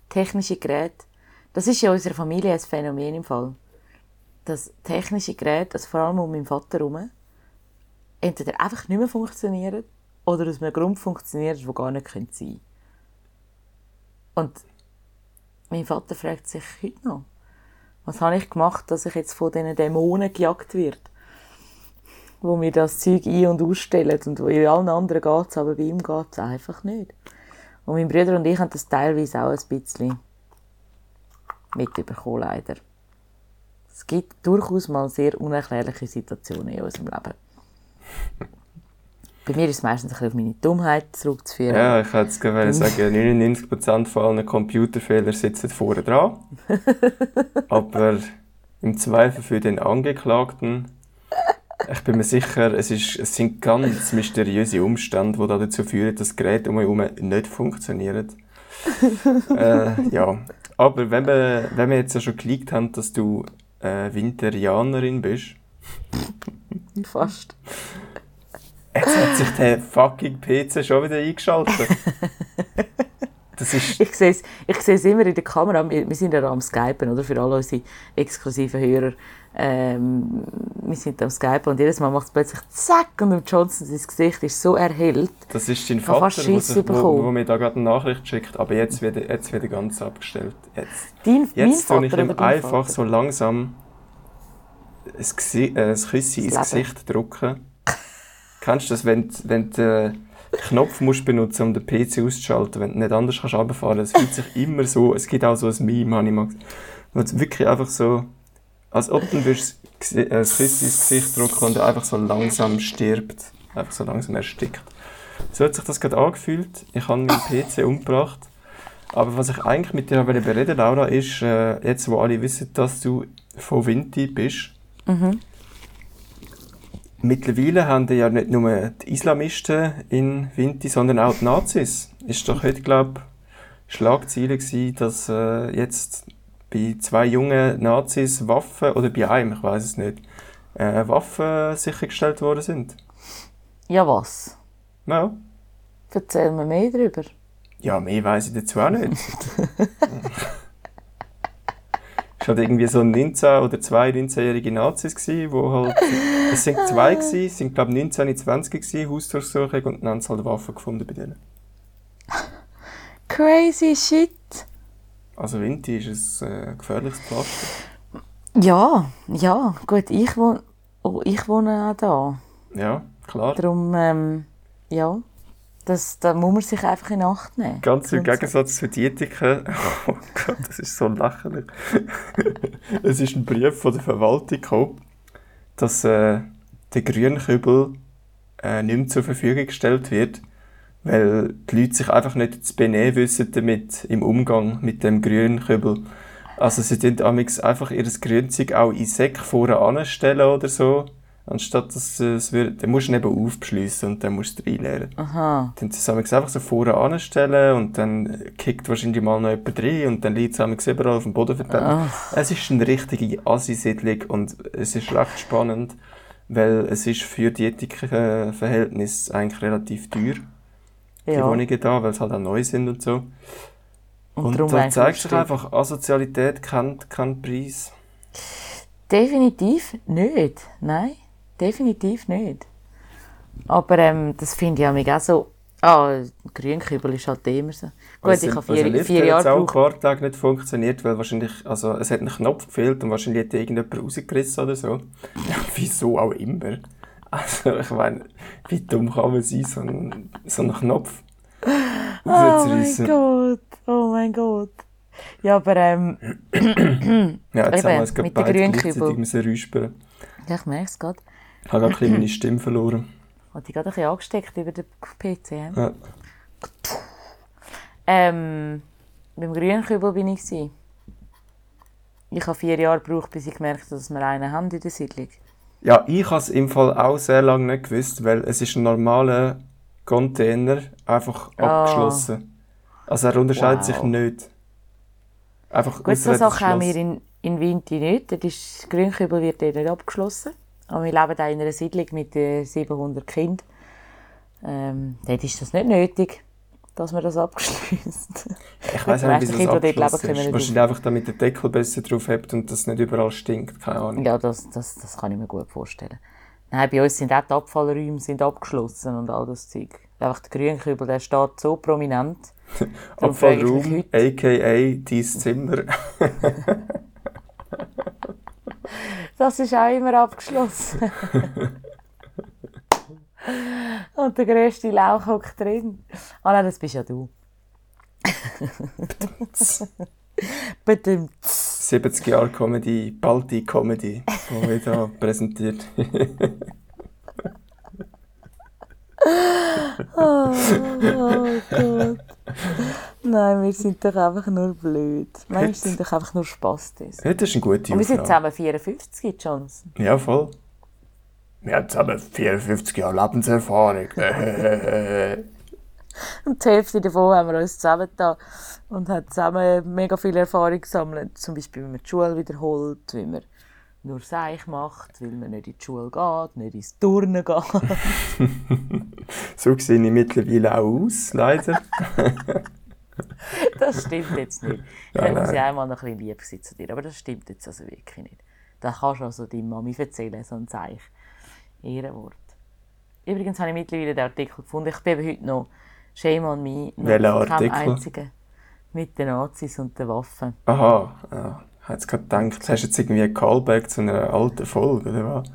Technische Geräte. Das ist ja unserer Familie ein Phänomen im Fall. Dass technische Geräte, also vor allem um meinen Vater herum, entweder einfach nicht mehr funktionieren oder aus einem Grund funktionieren, der gar nicht sein könnte. Und mein Vater fragt sich heute noch, was habe ich gemacht, dass ich jetzt von diesen Dämonen gejagt werde? wo mir das Zeug ein- und ausstellen und wo allen anderen geht es, aber bei ihm geht es einfach nicht. Und mein Bruder und ich haben das teilweise auch ein bisschen mitbekommen, leider. Es gibt durchaus mal sehr unerklärliche Situationen in unserem Leben. Bei mir ist es meistens ein bisschen auf meine Dummheit zurückzuführen. Ja, ich hätte es gerade sagen, 99% von allen Computerfehlern sitzen vorne dran. [LAUGHS] Aber im Zweifel für den Angeklagten, ich bin mir sicher, es, ist, es sind ganz mysteriöse Umstände, die dazu führen, dass das Gerät um mich herum nicht funktioniert. [LAUGHS] äh, ja, aber wenn wir, wenn wir jetzt ja schon geleakt haben, dass du äh, Winterianerin bist, Fast. Jetzt hat sich der fucking PC schon wieder eingeschaltet. [LAUGHS] Das ist Ich sehe es ich sehe es immer in der Kamera. Wir, wir sind ja am Skypen, oder? Für alle unsere exklusiven Hörer. Ähm, wir sind am Skypen und jedes Mal macht es plötzlich zack und dem Johnson sein Gesicht ist so erhellt. Das ist dein Vater, wo, wo, wo mir da gerade eine Nachricht schickt, aber jetzt wieder, jetzt wieder ganz abgestellt. Jetzt, Dein, jetzt tue ich ihm einfach Vater? so langsam ein, Gesi äh, ein Küsschen ins. Gesicht drücken. Kennst du das, wenn, du- wenn du äh, den Knopf musst benutzen um den PC auszuschalten, wenn du nicht anders kannst runterfahren Es fühlt sich immer so, es gibt auch so ein Meme, habe ich mal wo du wirklich einfach so, als ob du würdest äh, das Küsschen ins Gesicht drücken und er einfach so langsam stirbt. Einfach so langsam erstickt. So hat sich das gerade angefühlt. Ich habe meinen PC [LAUGHS] umgebracht. Aber was ich eigentlich mit dir bereden wollte, Laura, ist, äh, jetzt wo alle wissen, dass du von Vinti bist, mittlerweile haben ja nicht nur die Islamisten in Vinti, sondern auch die Nazis. Ist doch heute, glaube ich, Schlagzeile gewesen, dass äh, jetzt bei zwei jungen Nazis Waffen, oder bei einem, ich weiß es nicht, äh, Waffen sichergestellt worden sind. Ja, was? Ja. Erzähl mir mehr darüber. Ja, mehr weiß ich dazu auch nicht. [LAUGHS] Es waren irgendwie so 19 oder zwei 19-jährige Nazis, gewesen, wo halt, es sind zwei [LAUGHS] gewesen, es sind glaube ich 19 und 20 gewesen, Hausdurchsuchung und dann haben sie halt Waffen gefunden bei denen. [LAUGHS] Crazy shit. Also Vinti ist ein äh, gefährliches Pflaster. Ja, ja, gut, ich wohne, oh, ich wohne auch da. Ja, klar. Darum, ähm, ja, das, da muss man sich einfach in Acht nehmen. Ganz im. Gegensatz zu Dietiken. [LAUGHS] Oh Gott, das ist so lächerlich. [LAUGHS] es ist ein Brief von der Verwaltung gekommen, dass äh, der Grünkübel äh, nicht mehr zur Verfügung gestellt wird, weil die Leute sich einfach nicht zu benehmen wissen damit im Umgang mit dem Grünkübel. Also sie tun amigs einfach ihr Grünzeug auch in Säcke vorne anstellen oder so, anstatt dass äh, es wird, dann musst du ihn eben aufbeschliessen und dann musst du reinleeren. Aha. Dann sie es einfach so vorne anstellen und dann kickt wahrscheinlich mal noch jemand rein und dann liegt es überall auf dem Boden verteilt. Es ist eine richtige Assi-Siedlung und es ist recht spannend, weil es ist für die Ethikverhältnisse eigentlich relativ teuer, die Ja. Wohnungen da, weil es halt auch neu sind und so. Und, darum da zeigt sich einfach, Asozialität kennt keinen Preis. Definitiv nicht. Nein, definitiv nicht. Aber ähm, das finde ich auch so. Ah, Grünkübel ist halt immer so. Gut, Also, ich habe also vier, Lift vier hat jetzt Jahre auch ein gebraucht. paar Tage nicht funktioniert, weil wahrscheinlich, also es hat einen Knopf gefehlt und wahrscheinlich hat irgendjemand rausgerissen oder so. Ja, [LAUGHS] wieso auch immer. Also ich meine, wie dumm kann man sein, so einen, so einen Knopf Oh mein. Gott, oh mein Gott. Ja, aber ähm, [CLEARS THROAT] Ja, jetzt Eben, haben wir es gerade beide gleichzeitig räuspern. ja, ich merke es gerade. Ich habe gerade ein bisschen meine Stimme verloren. [CLEARS THROAT] Hat die gerade ein bisschen angesteckt über den PC. Ja. Ähm, beim Grünkübel bin ich. Ich habe vier Jahre gebraucht, bis ich gemerkt habe, dass wir einen haben in der Siedlung. Ja, ich habe es im Fall auch sehr lange nicht gewusst, weil es ist ein normaler Container, einfach Ah. abgeschlossen. Also er unterscheidet Wow. sich nicht. Einfach Gut, so Sachen haben wir in, in Winti nicht. Ist, das Grünkübel wird dort nicht abgeschlossen. Aber wir leben auch in einer Siedlung mit äh, 700 Kindern. Ähm, dort ist das nicht nötig, dass man das abschließt. Ich weiß [LAUGHS] nicht, wie das Kinder, dort leben, Wahrscheinlich einfach, damit der Deckel besser drauf hat und das nicht überall stinkt. Keine Ahnung. ja, das, das, das kann ich mir gut vorstellen. Nein, bei uns sind auch die Abfallräume sind abgeschlossen und all das Zeug. Einfach der Grünkübel, der steht so prominent. [LAUGHS] Abfallraum, a.k.a. dein Zimmer. [LAUGHS] Das ist auch immer abgeschlossen. [LAUGHS] Und der grösste Lauch hockt drin. Ah nein, das bist ja du. [LAUGHS] Bedimmt. 70 Jahre Comedy, Balti Comedy, die wir hier präsentiert. [LAUGHS] Oh, oh Gott. Nein, wir sind doch einfach nur blöd. Manchmal sind doch einfach nur Spastis. Ja, das ist eine gute Und wir sind zusammen 54, Johnson. Ja, voll. Wir haben zusammen 54 Jahre Lebenserfahrung. [LAUGHS] Und die Hälfte davon haben wir uns zusammen da und haben zusammen mega viel Erfahrung gesammelt. Zum Beispiel, wie man die Schule wiederholt, wie man nur Seich macht, weil man nicht in die Schule geht, nicht ins Turnen geht. [LAUGHS] so sehe ich mittlerweile auch aus, leider. [LAUGHS] Das stimmt jetzt nicht. Ja, ich muss nein. ja einmal noch ein bisschen lieb sein zu dir, aber das stimmt jetzt also wirklich nicht. Das kannst du also deiner Mami erzählen, so ein Seich. Ehrenwort. Übrigens habe ich mittlerweile den Artikel gefunden. Ich bin heute noch Shame on me. Welcher Artikel? einzigen mit den Nazis und den Waffen. Aha, ja. Ich habe jetzt gerade gedacht, hast du jetzt irgendwie ein Callback zu einer alten Folge, oder was?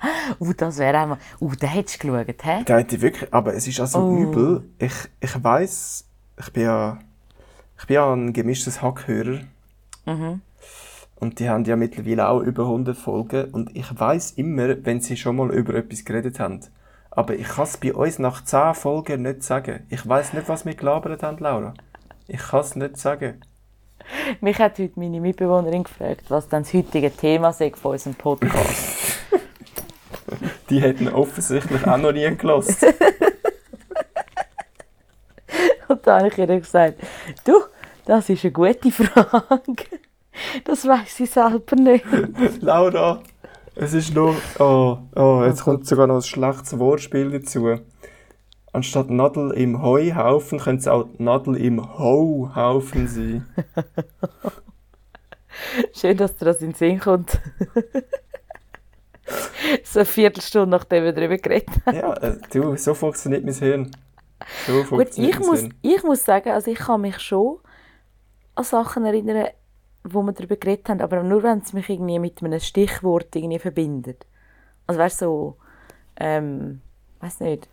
[LAUGHS] Uh, das wäre einmal. Uh, da hättest du geschaut, hä? Da hätte ich wirklich, aber es ist also Oh. übel. Ich, ich weiss, ich bin ja, ich bin ja ein gemischtes Hackhörer. Mhm. Und die haben ja mittlerweile auch über 100 Folgen. Und ich weiß immer, wenn sie schon mal über etwas geredet haben. Aber ich kann es bei uns nach 10 Folgen nicht sagen. Ich weiß nicht, was wir gelabert haben, Laura. Ich kann es nicht sagen. [LAUGHS] Mich hat heute meine Mitbewohnerin gefragt, was dann das heutige Thema sei von unserem Podcast. [LAUGHS] Die hätten offensichtlich auch noch nie gelassen. [LAUGHS] Und da habe ich ihr gesagt, du, das ist eine gute Frage. Das weiß ich selber nicht. Laura, es ist nur. Oh, oh, jetzt kommt sogar noch ein schlechtes Wortspiel dazu. Anstatt Nadel im Heuhaufen könnte es auch Nadel im Hauhaufen sein. [LAUGHS] Schön, dass dir das in den Sinn kommt. [LAUGHS] so eine Viertelstunde, nachdem wir darüber geredet haben. Ja, äh, du, so funktioniert mein Hirn. So Gut, funktioniert ich mein muss, Hirn. ich muss sagen, also ich kann mich schon an Sachen erinnern, wo wir darüber geredet haben, aber nur, wenn es mich irgendwie mit einem Stichwort irgendwie verbindet. Also weißt du, so, ähm, weiß nicht,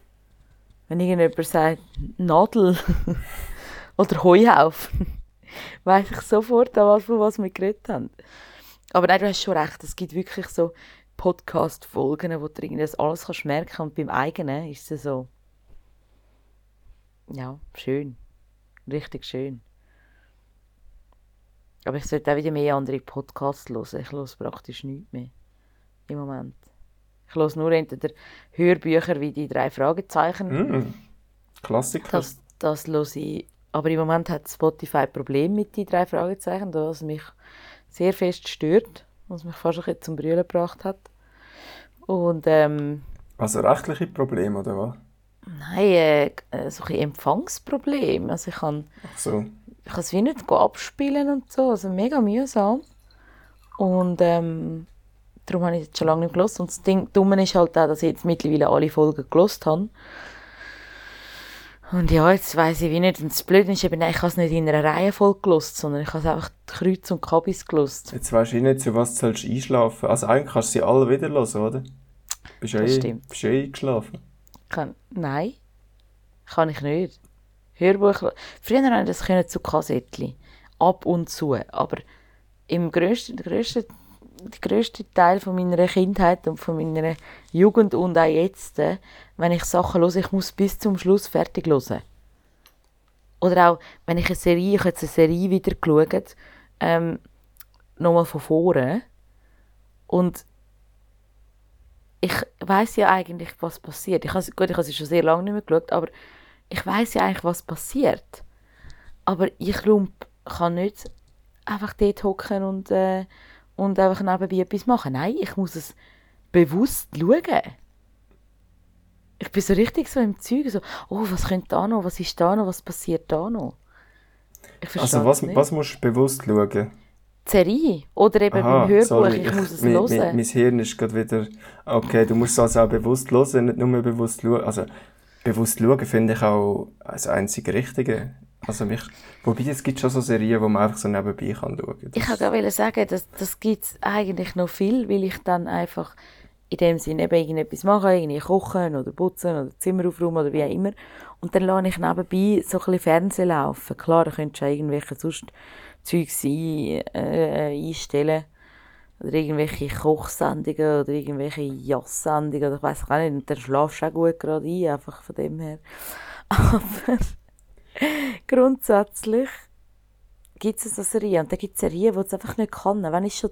wenn irgendjemand sagt Nadel [LAUGHS] oder Heuhaufen, [LAUGHS] weiß ich sofort, an was, von was wir geredet haben. Aber nein, du hast schon recht, es gibt wirklich so Podcast-Folgen, wo du das alles kannst merken und beim eigenen ist es so, ja, schön. Richtig schön. Aber ich sollte auch wieder mehr andere Podcasts hören. Ich höre praktisch nichts mehr. Im Moment. Ich höre nur entweder Hörbücher wie die drei Fragezeichen. Mm, Klassiker. Das, das höre ich. Aber im Moment hat Spotify Probleme mit die drei Fragezeichen, das mich sehr fest stört, was mich fast ein bisschen zum Brüllen gebracht hat. Und ähm, Also rechtliche Probleme, oder was? nein, äh, äh, so ein Empfangsproblem. Also ich kann so. ich kann es wie nicht abspielen und so, also mega mühsam. Und ähm, darum habe ich jetzt schon lange nicht gelost. Und das Ding, Dumme ist halt auch, dass ich jetzt mittlerweile alle Folgen gelost habe. Und ja, jetzt weiss ich wie nicht. Und das Blöde ist eben, ich habe es nicht in einer Reihenfolge gelost, sondern ich habe es einfach Kreuz und Kabis gelost. Jetzt weisst du eh nicht, zu was du sollst einschlafen Also eigentlich kannst du sie alle wieder hören, oder? Bist ja Das eh, stimmt. bist ja eh eingeschlafen. Kann, nein, kann ich nicht. Hörbuch. Früher habe ich das können zu Kassettli. Ab und zu. Aber im grössten, der grösste, der grösste Teil von meiner Kindheit und von meiner Jugend und auch jetzt, äh, wenn ich Sachen höre, ich muss bis zum Schluss fertig hören. Oder auch, wenn ich eine Serie, ich habe eine Serie wieder geschaut, ähm, nochmal von vorne. Und ich weiß ja eigentlich, was passiert. Ich has, gut, ich habe sie schon sehr lange nicht mehr geschaut, aber ich weiß ja eigentlich, was passiert. Aber ich Lump kann nicht einfach dort hocken und, äh, und einfach nebenbei etwas machen. Nein, ich muss es bewusst schauen. Ich bin so richtig so im Zeug, so, oh, was könnte da noch, was ist da noch, was passiert da noch? Ich Also was, was musst du bewusst schauen? Die Serie oder eben Aha, beim Hörbuch, sorry, ich, muss es mein, hören. mein, mein Hirn ist gerade wieder... Okay, du musst es also auch bewusst hören, nicht nur bewusst schauen. Also bewusst schauen finde ich auch das einzige Richtige. Also mich, wobei es gibt schon so Serien, wo man einfach so nebenbei kann schauen kann. Ich wollte sagen, das, das gibt es eigentlich noch viel, weil ich dann einfach in dem Sinne eben irgendetwas mache, irgendwie kochen oder putzen oder Zimmer aufräumen oder wie auch immer. Und dann lasse ich nebenbei so ein bisschen Fernsehen laufen. Klar, da könntest du irgendwelche sonst Zeugs ein, äh, einstellen. Oder irgendwelche Kochsendungen oder irgendwelche Jass-Sendungen oder ich weiss auch nicht. Und dann schlafst du auch gut gerade ein, einfach von dem her. [LAUGHS] Aber [LAUGHS] grundsätzlich gibt es so Serien. Und dann gibt es Serien, die es einfach nicht kann. Wenn ich schon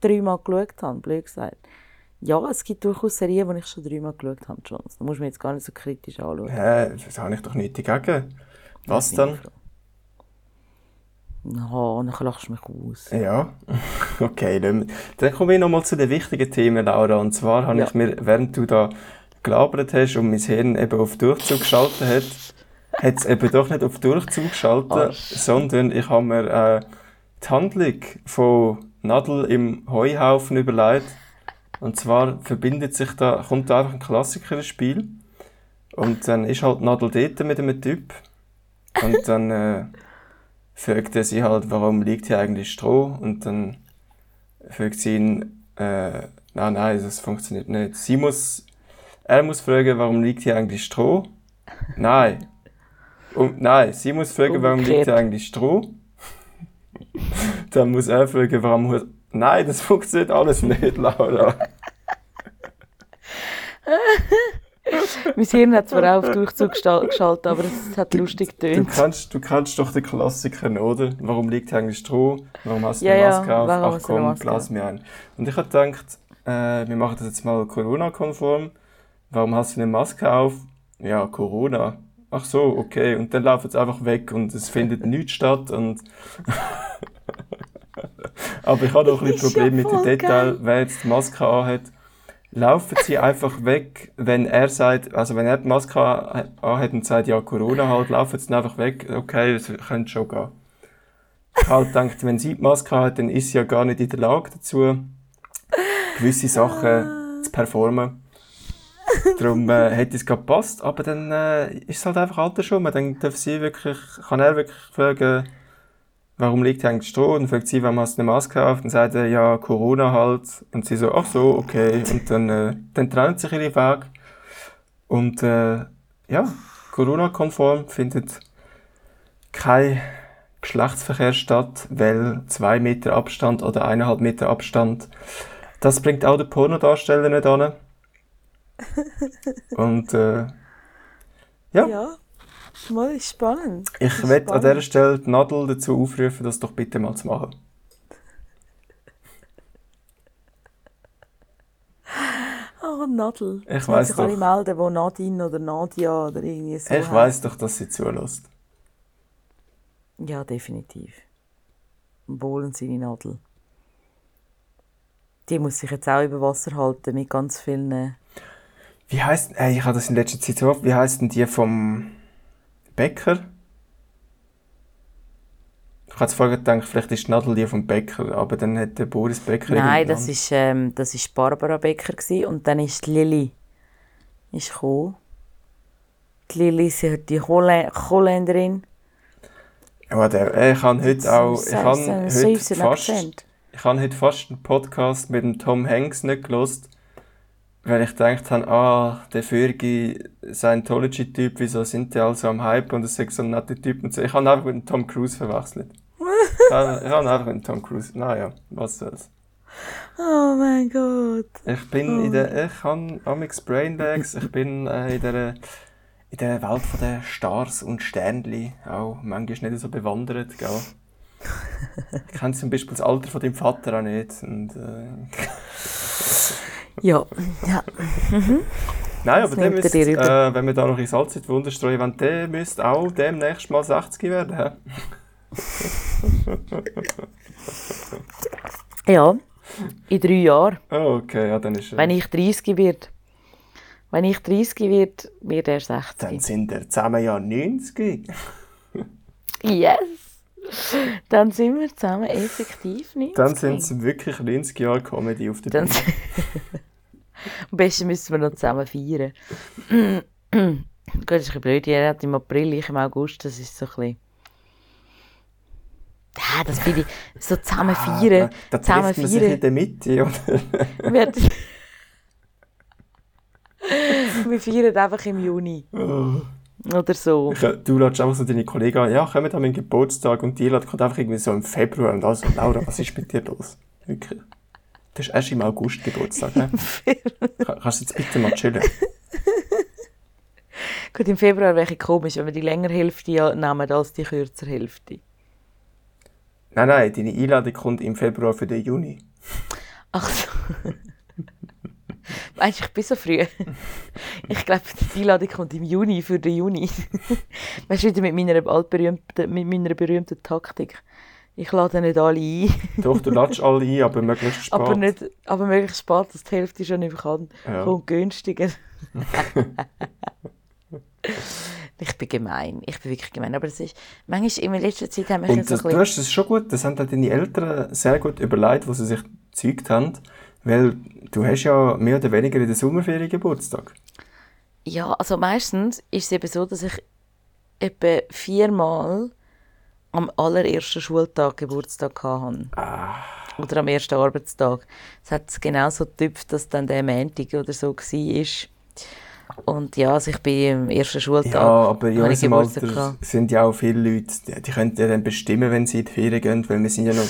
dreimal geschaut habe, blöd gesagt. Ja, es gibt durchaus Serien, die ich schon dreimal geschaut habe. Schon. Da muss man jetzt gar nicht so kritisch anschauen. Hä, das habe ich doch nichts dagegen. Was dann? froh. Ja, dann lachst du mich aus. Ja, [LAUGHS] okay. Dann, dann komme ich nochmal zu den wichtigen Themen, Laura. Und zwar habe Ja. ich mir, während du da gelabert hast und mein Hirn eben auf Durchzug geschaltet hat, hat es eben doch nicht auf Durchzug geschaltet, Arsch. sondern ich habe mir äh, die Handlung von Nadel im Heuhaufen überlegt. Und zwar verbindet sich da, kommt da einfach ein Klassiker ins Spiel. Und dann ist halt Nadel dort mit einem Typ. Und dann äh, fragt er sie halt, warum liegt hier eigentlich Stroh? Und dann fragt sie ihn, äh, nein, nein, das funktioniert nicht. Sie muss, er muss fragen, warum liegt hier eigentlich Stroh? Nein. Und, nein, sie muss fragen, warum liegt hier Umgekehrt. eigentlich Stroh? [LAUGHS] dann muss er fragen, warum, hu- Nein, das [LAUGHS] funktioniert alles nicht, Laura. [LAUGHS] Mein Hirn hat zwar auch auf Durchzug geschaltet, aber es hat lustig Du getönt. kannst, du kannst doch den Klassiker, oder? Warum liegt eigentlich Stroh? Warum hast du Ja, eine ja, Maske auf? warum Ach du komm, lass mir ein. Und ich habe gedacht, äh, wir machen das jetzt mal Corona-konform. Warum hast du eine Maske auf? Ja, Corona. Ach so, okay. Und dann laufen sie einfach weg und es findet [LAUGHS] nichts statt. Und [LAUGHS] Aber ich habe doch ein bisschen ja Problem mit dem Detail, wer jetzt die Maske anhat. Laufen sie einfach weg, wenn er sagt, also wenn er die Maske an- anhat und sagt, ja, Corona halt, laufen sie einfach weg, okay, es könnte schon gehen. Ich halt gedacht, wenn sie die Maske hat, dann ist sie ja gar nicht in der Lage dazu, gewisse Sachen zu performen. Darum äh, hätte es gerade gepasst, aber dann äh, ist es halt einfach alter schon. Dann darf sie wirklich, kann er wirklich fragen, warum liegt eigentlich Stroh? Und fragt sie, warum hast du eine Maske auf? Dann sagt er, ja, Corona halt. Und sie so, ach so, okay. Und dann, äh, dann trennt sich ihre Weg. Und äh, ja, Corona-konform findet kein Geschlechtsverkehr statt, weil zwei Meter Abstand oder eineinhalb Meter Abstand, das bringt auch der Pornodarsteller nicht an. [LAUGHS] Und äh, ja, Ja, mal ist spannend. ich werde an dieser Stelle die Nadel dazu aufrufen, das doch bitte mal zu machen. Oh, [LAUGHS] Nadel. Ich müssen sich alle doch. melden, wo Nadine oder Nadia oder irgendwie so Ich weiß doch, dass sie zulässt. Ja, definitiv. Wohlen seine Nadel. Die muss sich jetzt auch über Wasser halten mit ganz vielen... Wie heißt, äh, ich habe das in letzter Zeit so oft, wie heißt denn die vom Bäcker? Ich habe vorher gedacht, vielleicht ist die Nadel die vom Bäcker, aber dann hat der Boris Bäcker Nein, das ist, ähm, das ist Barbara Becker gsi und dann ist die Lilli ist gekommen. Die Lilli ist die Holländerin. Der, äh, ich habe heute auch, ich habe heute fast, ich habe heute fast einen Podcast mit dem Tom Hanks nicht gelost, weil ich gedacht habe, ah, der Fergie, Scientology-Typ, wieso sind die alle so am Hype und es ist so ein netter Typ und so. Ich habe einfach mit dem Tom Cruise verwechselt. [LAUGHS] ich habe einfach mit dem Tom Cruise, naja, was soll's. Oh mein Gott. Ich bin in der, ich habe Amix Brainbags, ich bin äh, in der in der Welt von der Stars und Sternli auch manchmal nicht so bewandert, gell? [LAUGHS] Ich kenne zum Beispiel das Alter von deinem Vater auch nicht. Und, äh, Ja, ja. nein, aber der er über. äh, wenn wir da noch in Salz in die Wunde streuen, wenn der müsste auch demnächst mal 60 werden. [LAUGHS] Ja, in drei Jahren. Oh, okay, ja, dann ist er. Wenn ich 30 werde. Wenn ich 30 werde, wird er 60. Dann sind wir zusammen ja 90. Yes! Dann sind wir zusammen effektiv 90. Dann sind es wirklich 90 Jahre Comedy auf der Bühne. [LAUGHS] Am besten müssen wir noch zusammen feiern. Gut, das ist ein blöd. Er hat im April, ich im August. Das ist so ein bisschen... Ja, das finde ich... So zusammen feiern. Ah, Da, da zusammen man sich in der Mitte, oder? Wir, wir feiern einfach im Juni. Oder so. Ich, du lädst einfach so deine Kollegen an, ja, kommen an meinen Geburtstag und die lädt kommt einfach irgendwie so im Februar und also, Laura, was ist mit dir los? Wirklich. Du hast erst im August Geburtstag, ne? [LAUGHS] Ka- Kannst du jetzt bitte mal chillen? [LAUGHS] Gut, im Februar wäre es komisch, wenn wir die längere Hälfte ja nehmen als die kürzere Hälfte. Nein, nein, deine Einladung kommt im Februar für den Juni. Ach so. [LAUGHS] [LAUGHS] Meinst du, ich bin so früh? Ich glaube, die Einladung kommt im Juni für den Juni. [LAUGHS] Weißt du, wieder mit meiner, altberühmten, mit meiner berühmten Taktik. Ich lade nicht alle ein, [LAUGHS] Doch, du lädst alle ein, aber möglichst spät. aber, nicht, aber möglichst spät, dass die Hälfte schon nicht kann. Ja. Kommt günstiger. ich bin gemein. Ich bin wirklich gemein. Aber es ist, manchmal in letzter Zeit haben wir Und so das, ein du bisschen... hast es schon gut, das haben deine Eltern sehr gut überlegt, wo sie sich gezeugt haben, weil du hast ja mehr oder weniger in der Sommerferien Geburtstag. Ja, also meistens ist es eben so, dass ich etwa viermal am allerersten Schultag Geburtstag hatte. Oder am ersten Arbeitstag. Es hat genau so getüpft, dass dann der Montag oder so war. Und ja, also ich bin am ersten Schultag. Ja, aber in unserem Alter gehabt. sind ja auch viele Leute, die, die können ja dann bestimmen, wenn sie in die Ferien gehen, weil wir sind ja noch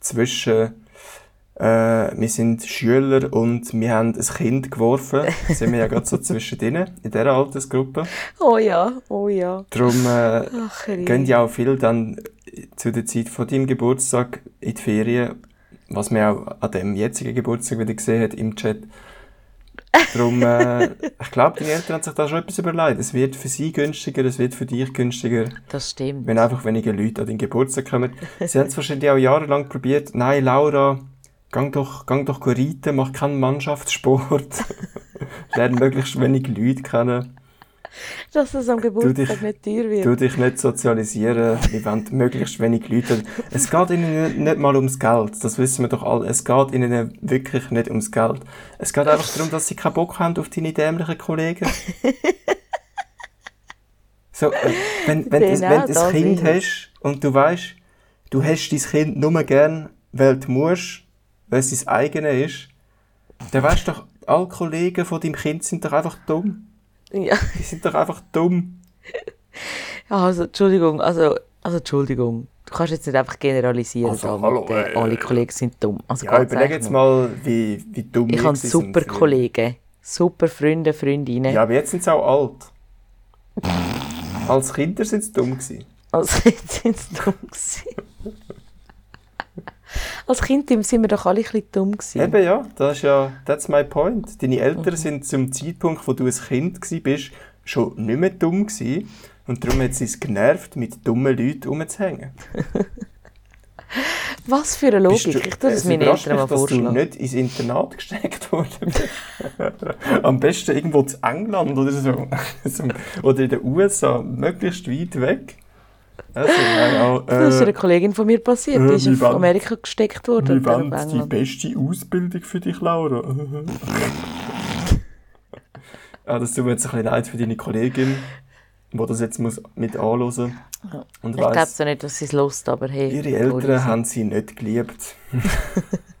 zwischen Äh, wir sind Schüler und wir haben ein Kind geworfen. Da [LAUGHS] sind wir ja gerade so zwischendrin, in dieser Altersgruppe. Oh ja, oh ja. Darum äh, Ach, gehen ja auch viele dann zu der Zeit von deinem Geburtstag in die Ferien, was man auch an dem jetzigen Geburtstag wieder gesehen hat im Chat. Darum, äh, [LAUGHS] ich glaube, die Eltern haben sich da schon etwas überlegt. Es wird für sie günstiger, es wird für dich günstiger, Das stimmt. wenn einfach weniger Leute an deinen Geburtstag kommen. Sie haben es wahrscheinlich auch jahrelang probiert. Nein, Laura, gang doch, gang doch reiten, mach keinen Mannschaftssport. [LAUGHS] Lerne möglichst wenig Leute kennen. Dass es am Geburtstag dich- nicht teuer wird. Du dich nicht sozialisieren, wir wollen möglichst wenig Leute. Es geht ihnen nicht- mal ums Geld, das wissen wir doch alle. Es geht ihnen wirklich nicht ums Geld. Es geht einfach darum, dass sie keinen Bock haben auf deine dämlichen Kollegen. [LAUGHS] So, äh, wenn, wenn, du- Genau wenn du ein das Kind hast und du weißt, du hast dein Kind nur gern, weil du musst, weil es dein eigene ist, dann weißt du doch, alle Kollegen von deinem Kind sind doch einfach dumm. Ja. Die sind doch einfach dumm. [LAUGHS] Also, Entschuldigung, also, also, Entschuldigung. Du kannst jetzt nicht einfach generalisieren. Also, mit, hallo, äh, äh, alle Kollegen sind dumm. Also, Ja, überleg jetzt mal, wie, wie dumm Ich habe super sind. Kollegen, super Freunde, Freundinnen. Ja, aber jetzt sind sie auch alt. [LAUGHS] Als Kinder sind sie dumm gewesen. Als Kind sind sie dumm gewesen. [LAUGHS] Als Kind sind wir doch alle ein bisschen dumm gewesen. Eben ja, das ist ja, that's my point. Deine Mhm. Eltern sind zum Zeitpunkt, wo du ein Kind bist, schon nicht mehr dumm gewesen. Und darum hat sie es genervt, mit dummen Leuten rumzuhängen. [LAUGHS] Was für eine Logik. ich tue das es meinen Eltern mal mich, dass du vorschlagen. nicht ins Internat gesteckt worden. [LAUGHS] Am besten irgendwo zu England oder. So- [LAUGHS] oder in den USA, möglichst weit weg. [LAUGHS] Das ist äh, einer Kollegin von mir passiert. äh, Die ist auf wann- Amerika gesteckt worden. Wie auf die beste Ausbildung für dich, Laura? [LAUGHS] ah, das tut mir jetzt ein bisschen leid für deine Kollegin, die das jetzt muss mit anhören muss. Ich glaube so nicht, dass sie es lust, aber hey. ihre Eltern haben sie nicht geliebt. [LAUGHS]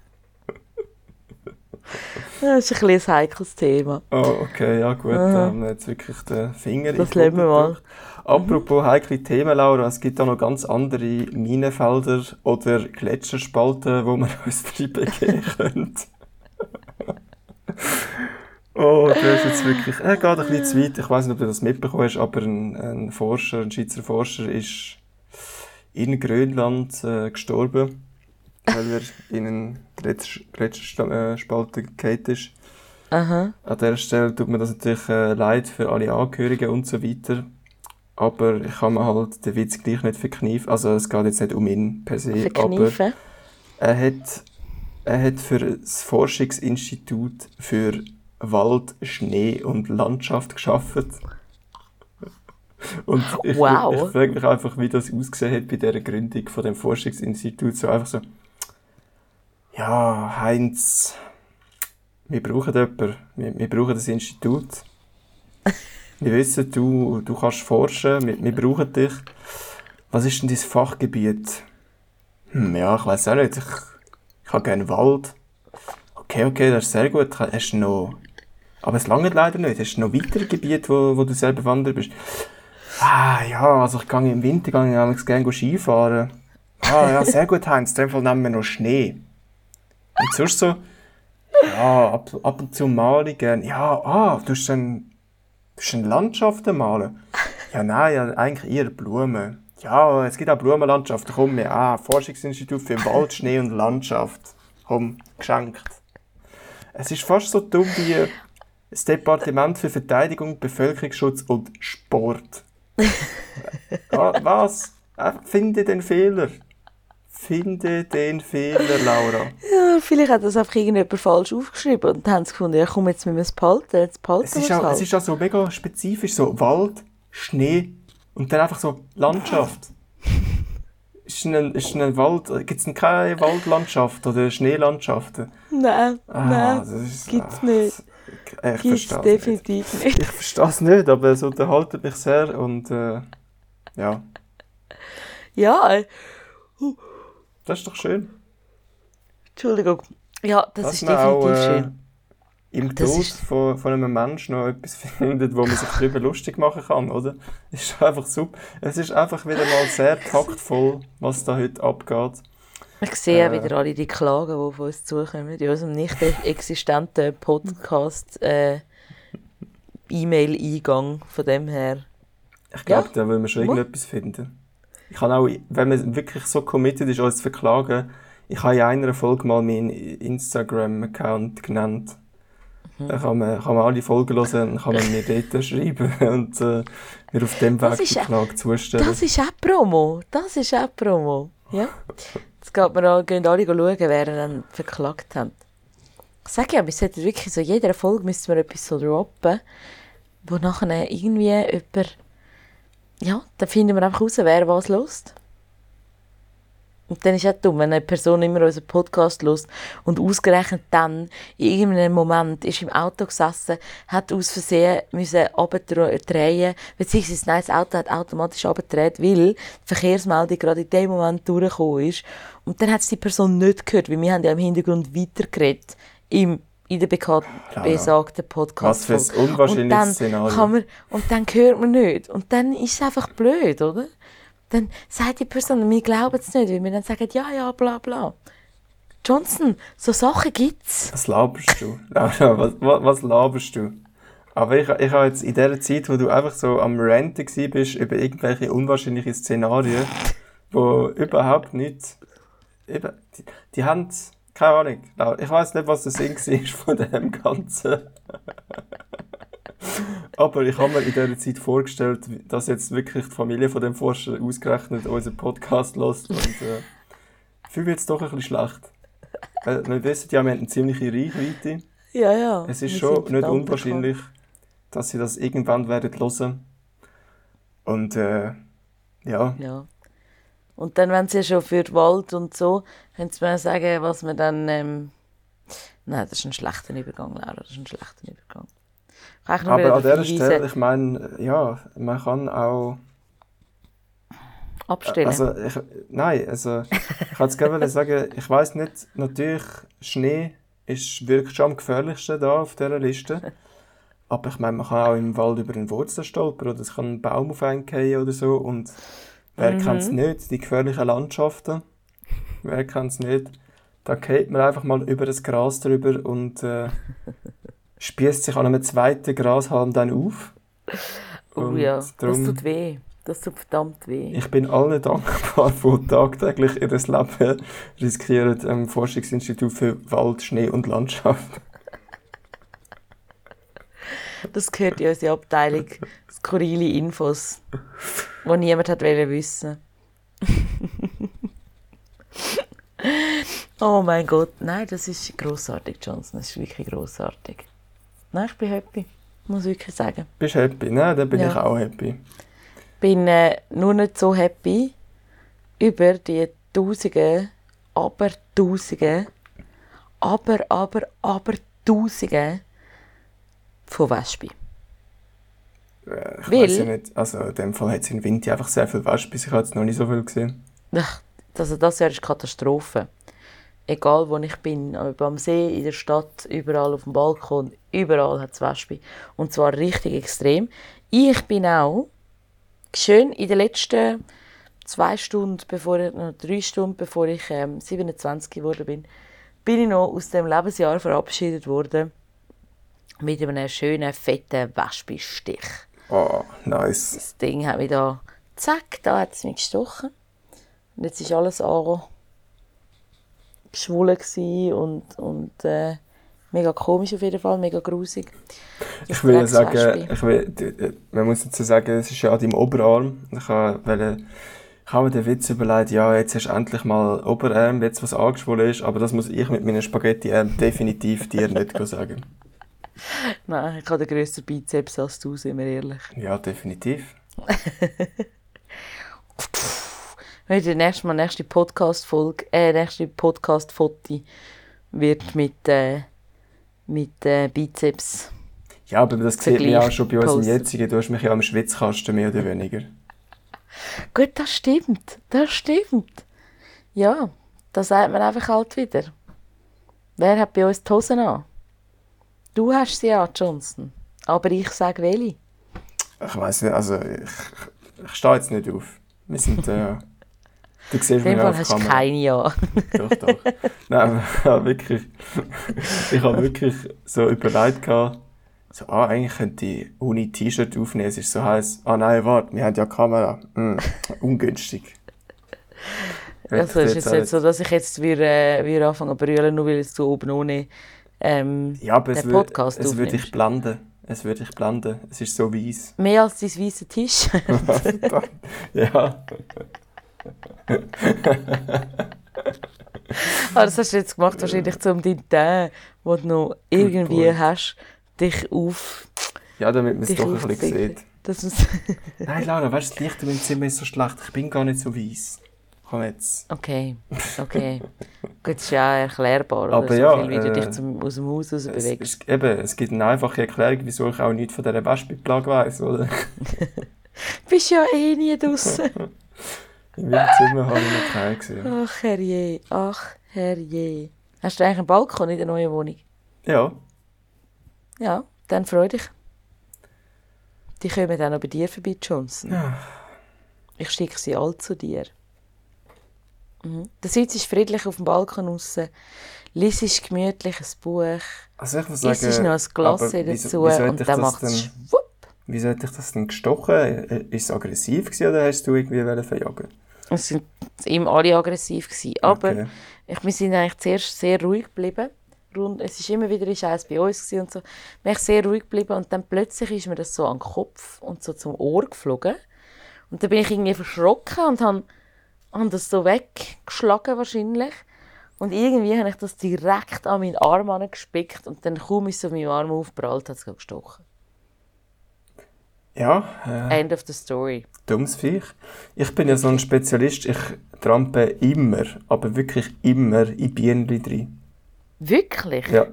Das ist ein, ein heikles Thema. Oh, okay, ja gut, da haben wir jetzt wirklich den Finger in Das lassen wir mal. Apropos heikle Themen, Laura, es gibt auch noch ganz andere Minenfelder oder Gletscherspalten, wo wir [LAUGHS] uns drin begeben können. [LAUGHS] oh, das ist jetzt wirklich, er geht ein bisschen zu weit. Ich weiß nicht, ob du das mitbekommen hast, aber ein, ein Forscher, ein Schweizer Forscher ist in Grönland äh, gestorben, weil er in einen Gletscher, Gletscherspalt gefallen ist. Aha. An dieser Stelle tut mir das natürlich äh, leid für alle Angehörigen und so weiter. Aber ich kann mir halt den Witz gleich nicht verkneifen. Also es geht jetzt nicht um ihn per se, aber Verkneifen. er hat, er hat für das Forschungsinstitut für Wald, Schnee und Landschaft geschafft. Und ich, Wow. ich frage mich einfach, wie das ausgesehen hat bei dieser Gründung von dem Forschungsinstitut. So einfach so, ja, Heinz, wir brauchen jemanden, wir, wir brauchen das Institut. [LAUGHS] Wir wissen, du, du kannst forschen, wir, wir brauchen dich. Was ist denn dein Fachgebiet? Hm, ja, ich weiß auch nicht. Ich, ich habe gerne Wald. Okay, okay, das ist sehr gut. Hast du noch... Aber es lange leider nicht. Hast du noch weitere Gebiete, wo, wo du selber bewandert bist? Ah, ja, also ich gehe im Winter gehe ich gerne Skifahren. Ah, ja, sehr gut, Heinz. In dem Fall nehmen wir noch Schnee. Und sonst so... Ja, ab, ab und zu male ich gerne. Ja, ah, du hast dann... Landschaften malen? Ja, nein, ja, eigentlich eher Blumen. Ja, es gibt auch Blumenlandschaften. Komm, wir, ah, Forschungsinstitut für Wald, Schnee und Landschaft. Komm, geschenkt. Es ist fast so dumm wie das Departement für Verteidigung, Bevölkerungsschutz und Sport. [LAUGHS] ah, was? Einfach finde den Fehler. Finde den Fehler, Laura. Ja, vielleicht hat das einfach irgendjemand falsch aufgeschrieben und haben gefunden, ja komm, jetzt müssen wir es behalten, jetzt behalten Es ist, es auch, halt. es ist auch so mega spezifisch, so Wald, Schnee und dann einfach so Landschaft. [LAUGHS] Ist ein, ist ein Wald, gibt es keine Waldlandschaft oder Schneelandschaften? Nein, Ah, nein, ist, gibt's ah, nicht. Ich gibt es verstehe es nicht. definitiv nicht. Ich verstehe es nicht, aber es unterhaltet mich sehr und äh, ja, Ja, äh, das ist doch schön. Entschuldigung. Ja, das dass ist definitiv auch äh, schön. im Das Tod ist- von, von einem Menschen noch etwas [LAUGHS] findet, wo man sich darüber lustig machen kann, oder? Ist einfach super. Es ist einfach wieder mal sehr [LAUGHS] taktvoll, was da heute abgeht. Ich sehe auch Äh. wieder alle die Klagen, die auf uns zukommen, in unserem nicht [LAUGHS] existenten Podcast äh, E-Mail-Eingang. Von dem her. Ich glaube, Ja. da will man schon irgendetwas finden. Ich kann auch, wenn man wirklich so committed ist, uns zu verklagen, ich habe in einer Folge mal meinen Instagram-Account genannt. Mhm. Da kann man, kann man alle Folgen hören und kann man mir dort [LAUGHS] schreiben und äh, mir auf dem Weg die ja- Klage zustellen. Das ist auch Promo. Das ist auch Promo. Ja. Jetzt geht man an, gehen alle schauen, wer dann verklagt hat. Ich sage ja, wir sollten wirklich so, jeder Folge müssen wir etwas so droppen, wo nachher irgendwie jemand, ja, dann finden wir einfach raus, wer was lost. Und dann ist es dumm, wenn eine Person immer unseren Podcast lost und ausgerechnet dann in irgendeinem Moment ist im Auto gesessen, hat aus Versehen müssen abdrehen, beziehungsweise nein, das Auto hat automatisch abgedreht, weil die Verkehrsmeldung gerade in dem Moment durchgekommen ist. Und dann hat es die Person nicht gehört, weil wir haben ja im Hintergrund weitergeredet im in der besagten Podcast. Was für ein unwahrscheinliches und dann Szenario. Kann man, und dann hört man nicht. Und dann ist es einfach blöd, oder? Dann sagt die Person, wir glauben es nicht, weil wir dann sagen, ja, ja, bla bla. Johnson, so Sachen gibt's. Was laberst du? [LAUGHS] Laura, was, was, was laberst du? Aber ich, ich habe jetzt in der Zeit, wo du einfach so am Ranten gsi bist über irgendwelche unwahrscheinliche Szenarien, wo überhaupt nicht. Eben, die, die haben. Keine Ahnung. Ich weiß nicht, was der Sinn war von dem Ganzen. Aber ich habe mir in dieser Zeit vorgestellt, dass jetzt wirklich die Familie von dem Forscher ausgerechnet unseren Podcast lässt und äh, fühle mich jetzt doch ein bisschen schlecht. Weil wir wissen ja, wir haben eine ziemliche Reichweite. Ja, ja. Es ist schon nicht unwahrscheinlich, dass sie das irgendwann werden hören. Und äh, ja. Ja. Und dann, wenn sie schon für den Wald und so, können sie mir sagen, was wir dann. Ähm... Nein, das ist ein schlechter Übergang, Laura. Das ist ein schlechter Übergang. Kann aber an dieser Stelle, ich meine, ja, man kann auch. abstellen. Also, ich, nein, also, ich wollte jetzt gerne sagen, ich weiß nicht, natürlich, Schnee ist wirklich schon am gefährlichsten da auf dieser Liste. Aber ich meine, man kann auch im Wald über einen Wurzel stolpern oder es kann ein Baum auf einen oder so. Und wer Mhm. kennt es nicht? Die gefährlichen Landschaften. [LAUGHS] Wer kennt es nicht? Da geht man einfach mal über das Gras drüber und äh, [LAUGHS] spießt sich an einem zweiten Grashalm dann auf. oh ja, das darum- tut weh. Das tut verdammt weh. ich bin allen dankbar, [LAUGHS] die tagtäglich ihr Leben riskieren am Forschungsinstitut für Wald, Schnee und Landschaft. Das gehört in unsere Abteilung skurrile Infos, die niemand hat wollen wissen. [LAUGHS] oh mein Gott, nein, das ist großartig, Johnson. Das ist wirklich großartig. Nein, ich bin happy, muss ich wirklich sagen. Bist du happy? Nein, dann bin Ja. ich auch happy. Bin äh, nur nicht so happy über die Tausende, aber Tausende, aber, aber, aber Tausende von Wespen. Äh, Ich Weil- weiß ja nicht. Also in dem Fall hat es in Winter einfach sehr viel Wespen. Ich habe jetzt noch nicht so viel gesehen. Ach, Also das Jahr ist Katastrophe. Egal wo ich bin, ob am See, in der Stadt, überall auf dem Balkon, überall hat es Wespen. Und zwar richtig extrem. Ich bin auch schön in den letzten zwei Stunden, bevor ich, noch drei Stunden, bevor ich ähm, 27 geworden bin, bin ich noch aus dem Lebensjahr verabschiedet worden mit einem schönen, fetten Wespenstich. Oh, nice. Das Ding hat mich da, zack, da hat es mich gestochen. Und jetzt ist alles angeschwollen gewesen und, und äh, mega komisch auf jeden Fall, mega grusig. Ich will ja sagen, ich will, man muss dazu sagen, es ist ja an deinem Oberarm. Ich habe ich habe mir den Witz überlegt, ja, jetzt hast du endlich mal Oberarm, jetzt was angeschwollen ist, aber das muss ich mit meinen Spaghetti ähm, definitiv dir nicht [LAUGHS] sagen. [LAUGHS] Nein, ich habe den grösseren Bizeps als du, sind wir ehrlich. Ja, definitiv. [LAUGHS] Wenn die nächste Mal nächste Podcast-Folge, äh, nächste Podcast-Foto wird mit, äh, mit äh, Bizeps. Ja, aber das sieht man ja schon bei unserem posten. jetzigen. Du hast mich ja am Schwitzkasten, mehr oder weniger. [LAUGHS] Gut, das stimmt, das stimmt. Ja, da sagt man einfach halt wieder. Wer hat bei uns die Hosen an? Du hast sie an, Johnson. Aber ich sage welche. Ich weiß nicht, also ich, ich stehe jetzt nicht auf. Wir sind, äh, [LAUGHS] Du siehst mich Fall auf hast du Kamera. keine an. [LAUGHS] Doch, doch. Nein, wirklich. Ich habe wirklich so überlegt, gehabt, so, ah, eigentlich könnte die Uni T-Shirt aufnehmen, es ist so heiß. Ah nein, warte, wir haben ja Kamera. Hm, ungünstig. Also ist jetzt nicht so, dass ich jetzt wieder, äh, wieder anfange zu brüllen, nur weil jetzt du oben ohne ähm, Ja, aber es, den Podcast es würde dich aufnimmst. blenden. Es würde dich blenden. Es ist so weiss. [LAUGHS] Mehr als dein weißer Tisch. [LAUGHS] ja. ah, das hast du jetzt gemacht, wahrscheinlich um deinen Teint, den du noch irgendwie hast, dich auf... Ja, damit man es doch ein bisschen sieht. Nein, Laura, weißt du, das Licht in meinem Zimmer ist so schlecht. Ich bin gar nicht so weiss. Komm jetzt. okay, okay. Gut, ist ja erklärbar, oder? Aber so ja, viel, wie du äh, dich zum, aus dem Haus raus Es, bewegst. es, eben, es gibt eine einfache Erklärung, wieso ich auch nichts von dieser Wespenplage weiss, oder? Du [LAUGHS] bist ja eh nie draußen. [LAUGHS] In meinem Zimmer habe ich noch keinen gesehen. Ach herrje, ach herrje. Hast du eigentlich einen Balkon in der neuen Wohnung? Ja, Ja, dann freu dich. Die kommen dann auch bei dir vorbei, Johnson. Ich schicke sie alle zu dir. Mhm. Der Sitz ist friedlich auf dem Balkon raus. Lies ist gemütlich ein Buch. also ich muss Isst sagen... ist noch ein Glas dazu wieso hätte und dann macht es schwupp. Wie sollte ich das denn gestochen? Ist es aggressiv gewesen, oder hast du irgendwie verjagen? Es sind ihm alle aggressiv gewesen. Aber Okay. ich, wir sind eigentlich zuerst sehr ruhig geblieben. Rund, es ist immer wieder ist eins bei uns und so. Wir sind sehr ruhig geblieben und dann plötzlich ist mir das so an den Kopf und so zum Ohr geflogen. Und dann bin ich irgendwie verschrocken und habe hab das so weggeschlagen wahrscheinlich. Und irgendwie habe ich das direkt an meinen Arm angespickt und dann kaum ist es auf meinem Arm aufgeprallt, hat es gestochen. Ja, äh, End of the story. dummes Viech. Ich bin ja so ein Spezialist, ich trampe immer, aber wirklich immer in Bienen drin. Wirklich? Ja.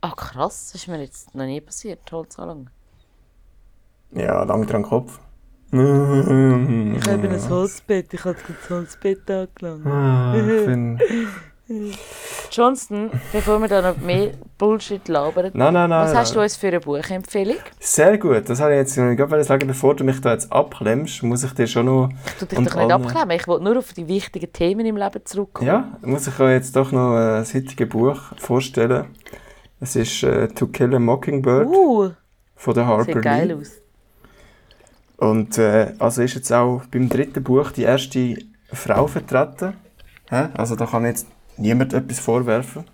Ah krass, das ist mir jetzt noch nie passiert, Holzanlang. Ja, lang dran Kopf. Ich habe ein Holzbett, ich habe das Holzbett angelangt. Ah, ich bin... [LAUGHS] Johnston, bevor wir da noch mehr Bullshit labern, Nein, nein, nein. was hast du uns für eine Buchempfehlung? Sehr gut, das habe ich jetzt noch nicht sagen. Bevor du mich da jetzt abklemmst, muss ich dir schon noch... Du dich Und doch nicht abklemmen, ich wollte nur auf die wichtigen Themen im Leben zurückkommen. Ja, muss ich euch jetzt doch noch äh, das heutige Buch vorstellen. Es ist äh, To Kill a Mockingbird Uh, von der Harper sieht geil Lee. aus. Und äh, also ist jetzt auch beim dritten Buch die erste Frau vertreten. Hä? Also da kann jetzt niemand etwas vorwerfen.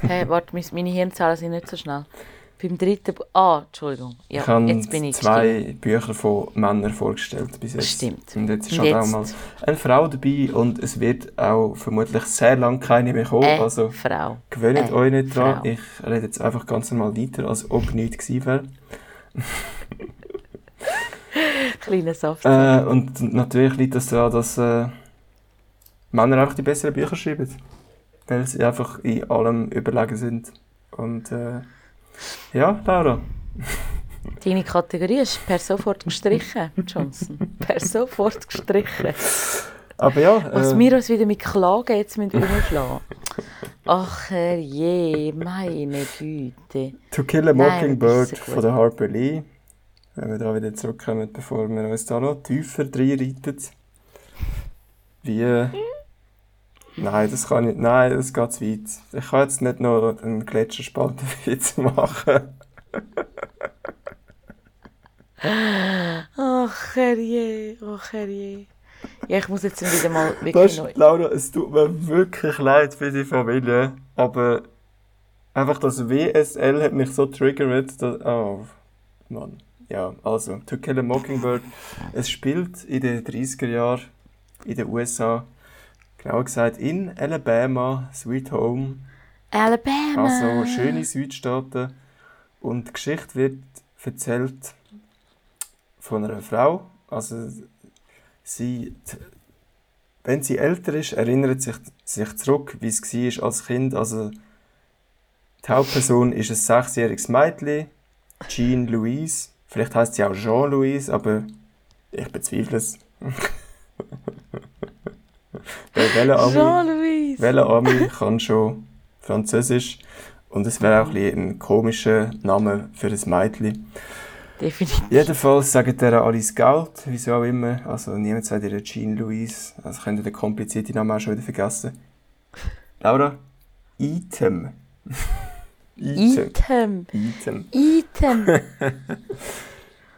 Hey, [LAUGHS] warte, meine- Hirnzellen sind nicht so schnell. Beim dritten Bu Ah, Entschuldigung. Ja, ich habe jetzt bin ich zwei Bücher von Männern vorgestellt bis jetzt. Stimmt. Und jetzt ist halt auch mal eine Frau dabei und es wird auch vermutlich sehr lange keine mehr kommen. Äh, also Frau. gewöhnt Äh, euch nicht dran. Frau. Ich rede jetzt einfach ganz normal weiter, als ob nichts gewesen wäre. [LAUGHS] [LAUGHS] Kleiner Saft. Äh, und natürlich liegt das daran, dass äh, Männer einfach die besseren Bücher schreiben. Weil sie einfach in allem überlegen sind. Und äh, ja, Laura. [LAUGHS] Deine Kategorie ist per sofort gestrichen, Johnson. per sofort gestrichen. Aber ja, Was äh, wir uns wieder mit Klagen jetzt müssen umschlagen Ach je, meine Güte. To Kill a Mockingbird von der Harper Lee. Wenn wir da wieder zurückkommen, bevor wir uns da noch tiefer reinreiten. Wie. äh, Nein, das kann ich. Nein, das geht zu weit. Ich kann jetzt nicht noch einen Gletscherspaltenwitz [LAUGHS] machen. Ach herrje, ach herrje. Ja, ich muss jetzt wieder mal Das wirklich neu. Laura, es tut mir wirklich leid für die Familie, aber einfach das WSL hat mich so triggert, dass, oh, Mann. Ja, also, To Kill a Mockingbird, es spielt in den 30er Jahren in den USA, genauer gesagt in Alabama, Sweet Home, Alabama. also schöne Südstaaten und die Geschichte wird erzählt von einer Frau, also sie, wenn sie älter ist, erinnert sich, sich zurück, wie es war als Kind. Also die Hauptperson ist ein sechsjähriges Mädchen, Jean Louise. Vielleicht heißt sie auch Jean Louise, aber ich bezweifle es. [LAUGHS] Weil welcher Ami, kann schon Französisch und es wäre auch ein, ein komischer Name für ein Mädchen. Definitiv. Jedenfalls sagen der alle Scout, wieso auch immer. Also niemand sagt ihr Jean Louise. Also könnt ihr den komplizierten Namen auch schon wieder vergessen. Laura, Item. [LAUGHS] Item. Item. Item. [LAUGHS]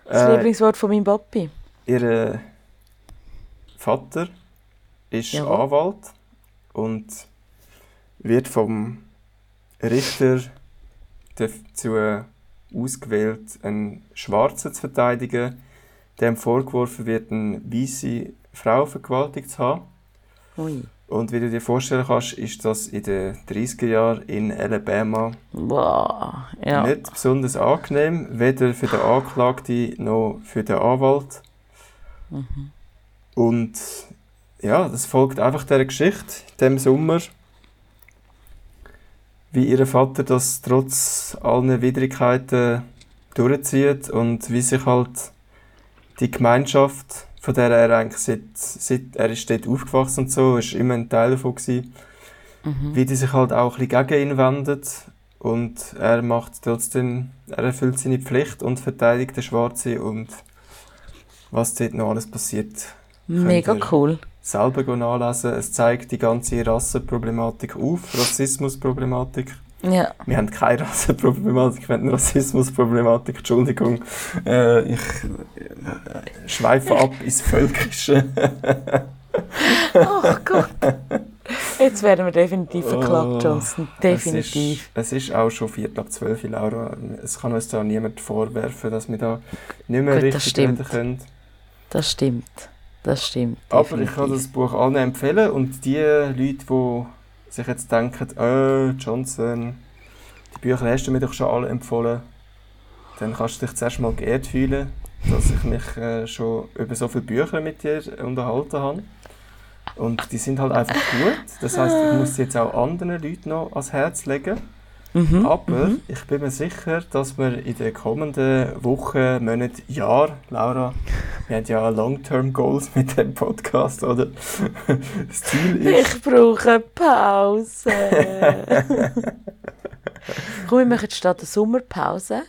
Das Äh, Lieblingswort von meinem Papi. Ihr Vater ist Jawohl. Anwalt und wird vom Richter dazu ausgewählt, einen Schwarzen zu verteidigen, dem vorgeworfen wird, eine weiße Frau vergewaltigt zu haben. Ui. Und wie du dir vorstellen kannst, ist das in den 30er Jahren in Alabama Wow. Ja. nicht besonders angenehm, weder für den Anklagten noch für den Anwalt. Und ja, das folgt einfach der Geschichte, dem Sommer, wie ihr Vater das trotz allen Widrigkeiten durchzieht und wie sich halt die Gemeinschaft, von der er eigentlich seit, seit er ist dort aufgewachsen und so, ist immer ein Teil davon gewesen, wie die sich halt auch ein bisschen gegen ihn wendet und er macht trotzdem, er erfüllt seine Pflicht und verteidigt den Schwarzen und was dort noch alles passiert, Mega cool. selber nachlesen. Es zeigt die ganze Rassenproblematik auf, Rassismusproblematik. Ja. Wir haben keine Rassenproblematik, wir haben eine Rassismusproblematik, Entschuldigung. Äh, ich äh, schweife ab ins Völkische. Ach Gott. Jetzt werden wir definitiv verklagt, Oh, Johnson. Definitiv. Es ist, es ist auch schon Viertel ab zwölf, Laura. Es kann uns da niemand vorwerfen, dass wir da nicht mehr Gut, richtig reden können. Das stimmt. Das stimmt. Aber definitiv. ich kann das Buch allen empfehlen und die Leute, die sich jetzt denken, äh, Johnson, die Bücher hast du mir doch schon alle empfohlen, dann kannst du dich zuerst mal geehrt fühlen, dass ich mich äh, schon über so viele Bücher mit dir unterhalten habe. Und die sind halt einfach gut. Das heißt, ich muss sie jetzt auch anderen Leuten noch ans Herz legen. Mhm. Aber ich bin mir sicher, dass wir in den kommenden Wochen, Monaten, Jahren, Laura, wir haben ja Long-Term Goals [LAUGHS] mit dem Podcast, oder? [LAUGHS] Das Ziel ist, Ich brauche Pause. [LAUGHS] Komm, wir machen statt der Sommerpause,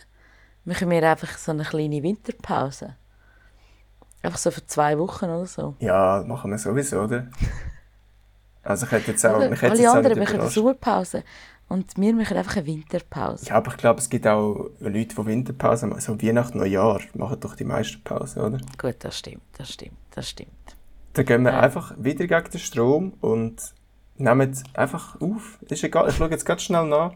machen wir einfach so eine kleine Winterpause. Einfach so für zwei Wochen oder so. ja, machen wir sowieso, oder? Also ich hätte jetzt auch, mich hätte alle jetzt anderen machen eine. Sommerpause und wir machen einfach eine Winterpause. Ja, aber ich glaube, es gibt auch Leute, die Winterpause machen. So Weihnachten, Neujahr machen doch die meisten Pausen, oder? Gut, das stimmt, das stimmt, das stimmt. Dann gehen wir Ja. einfach wieder gegen den Strom und nehmen einfach auf. Ist egal, ich schaue jetzt ganz schnell nach.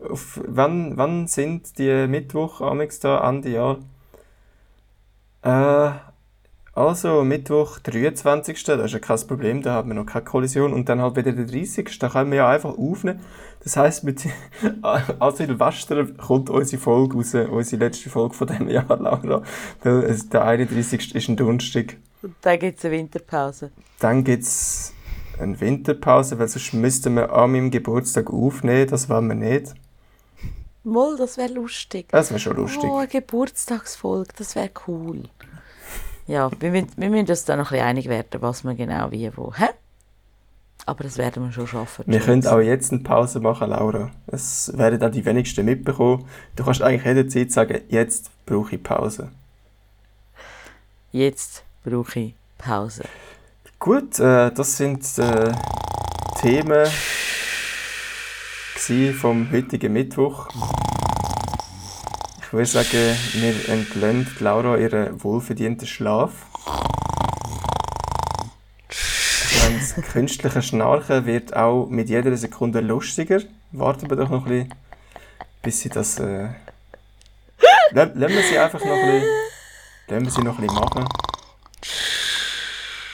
Auf, wann, wann sind die Mittwoch, amix da, Ende Jahr? Äh, also Mittwoch, 23. Das ist ja kein Problem, da haben wir noch keine Kollision. Und dann halt wieder der 30. Da können wir ja einfach aufnehmen. Das heisst, mit [LAUGHS] an Silvester kommt unsere Folge raus, unsere letzte Folge von diesem Jahr, Laura. Der 31. ist ein Donnerstag. Und dann gibt es eine Winterpause. Dann gibt es eine Winterpause, weil sonst müssten wir an meinem Geburtstag aufnehmen. Das wollen wir nicht. Moll, das wäre lustig. Das wäre schon lustig. Oh, eine Geburtstagsfolge, das wäre cool. Ja, wir müssen, wir müssen uns da noch ein bisschen einig werden, was wir genau wie wo. Hä? Aber das werden wir schon schaffen. Wir können auch jetzt eine Pause machen, Laura. Das werden auch die wenigsten mitbekommen. Du kannst eigentlich jederzeit sagen, jetzt brauche ich Pause. Jetzt brauche ich Pause. Gut, äh, das sind äh, Themen vom heutigen Mittwoch. Ich würde sagen, wir entlöhnen Laura ihren wohlverdienten Schlaf. Das künstliche Schnarchen wird auch mit jeder Sekunde lustiger. Warten wir doch noch ein bisschen, bis sie das... Äh, lassen wir sie einfach noch ein bisschen, lassen wir sie noch ein bisschen machen.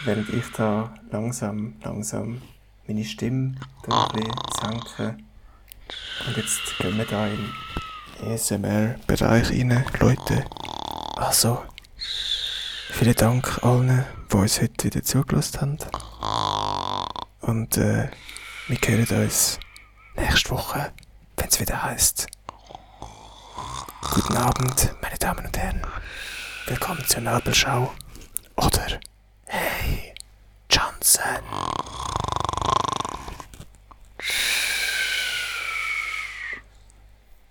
Während ich da langsam, langsam meine Stimme ein bisschen senke. Und jetzt gehen wir da in ASMR-Bereich rein, Leute. Also, vielen Dank allen, die uns heute wieder zugelassen haben. Und äh, wir hören uns nächste Woche, wenn es wieder heißt. Guten Abend, meine Damen und Herren. Willkommen zur Nabelschau. Oder hey, Johnson.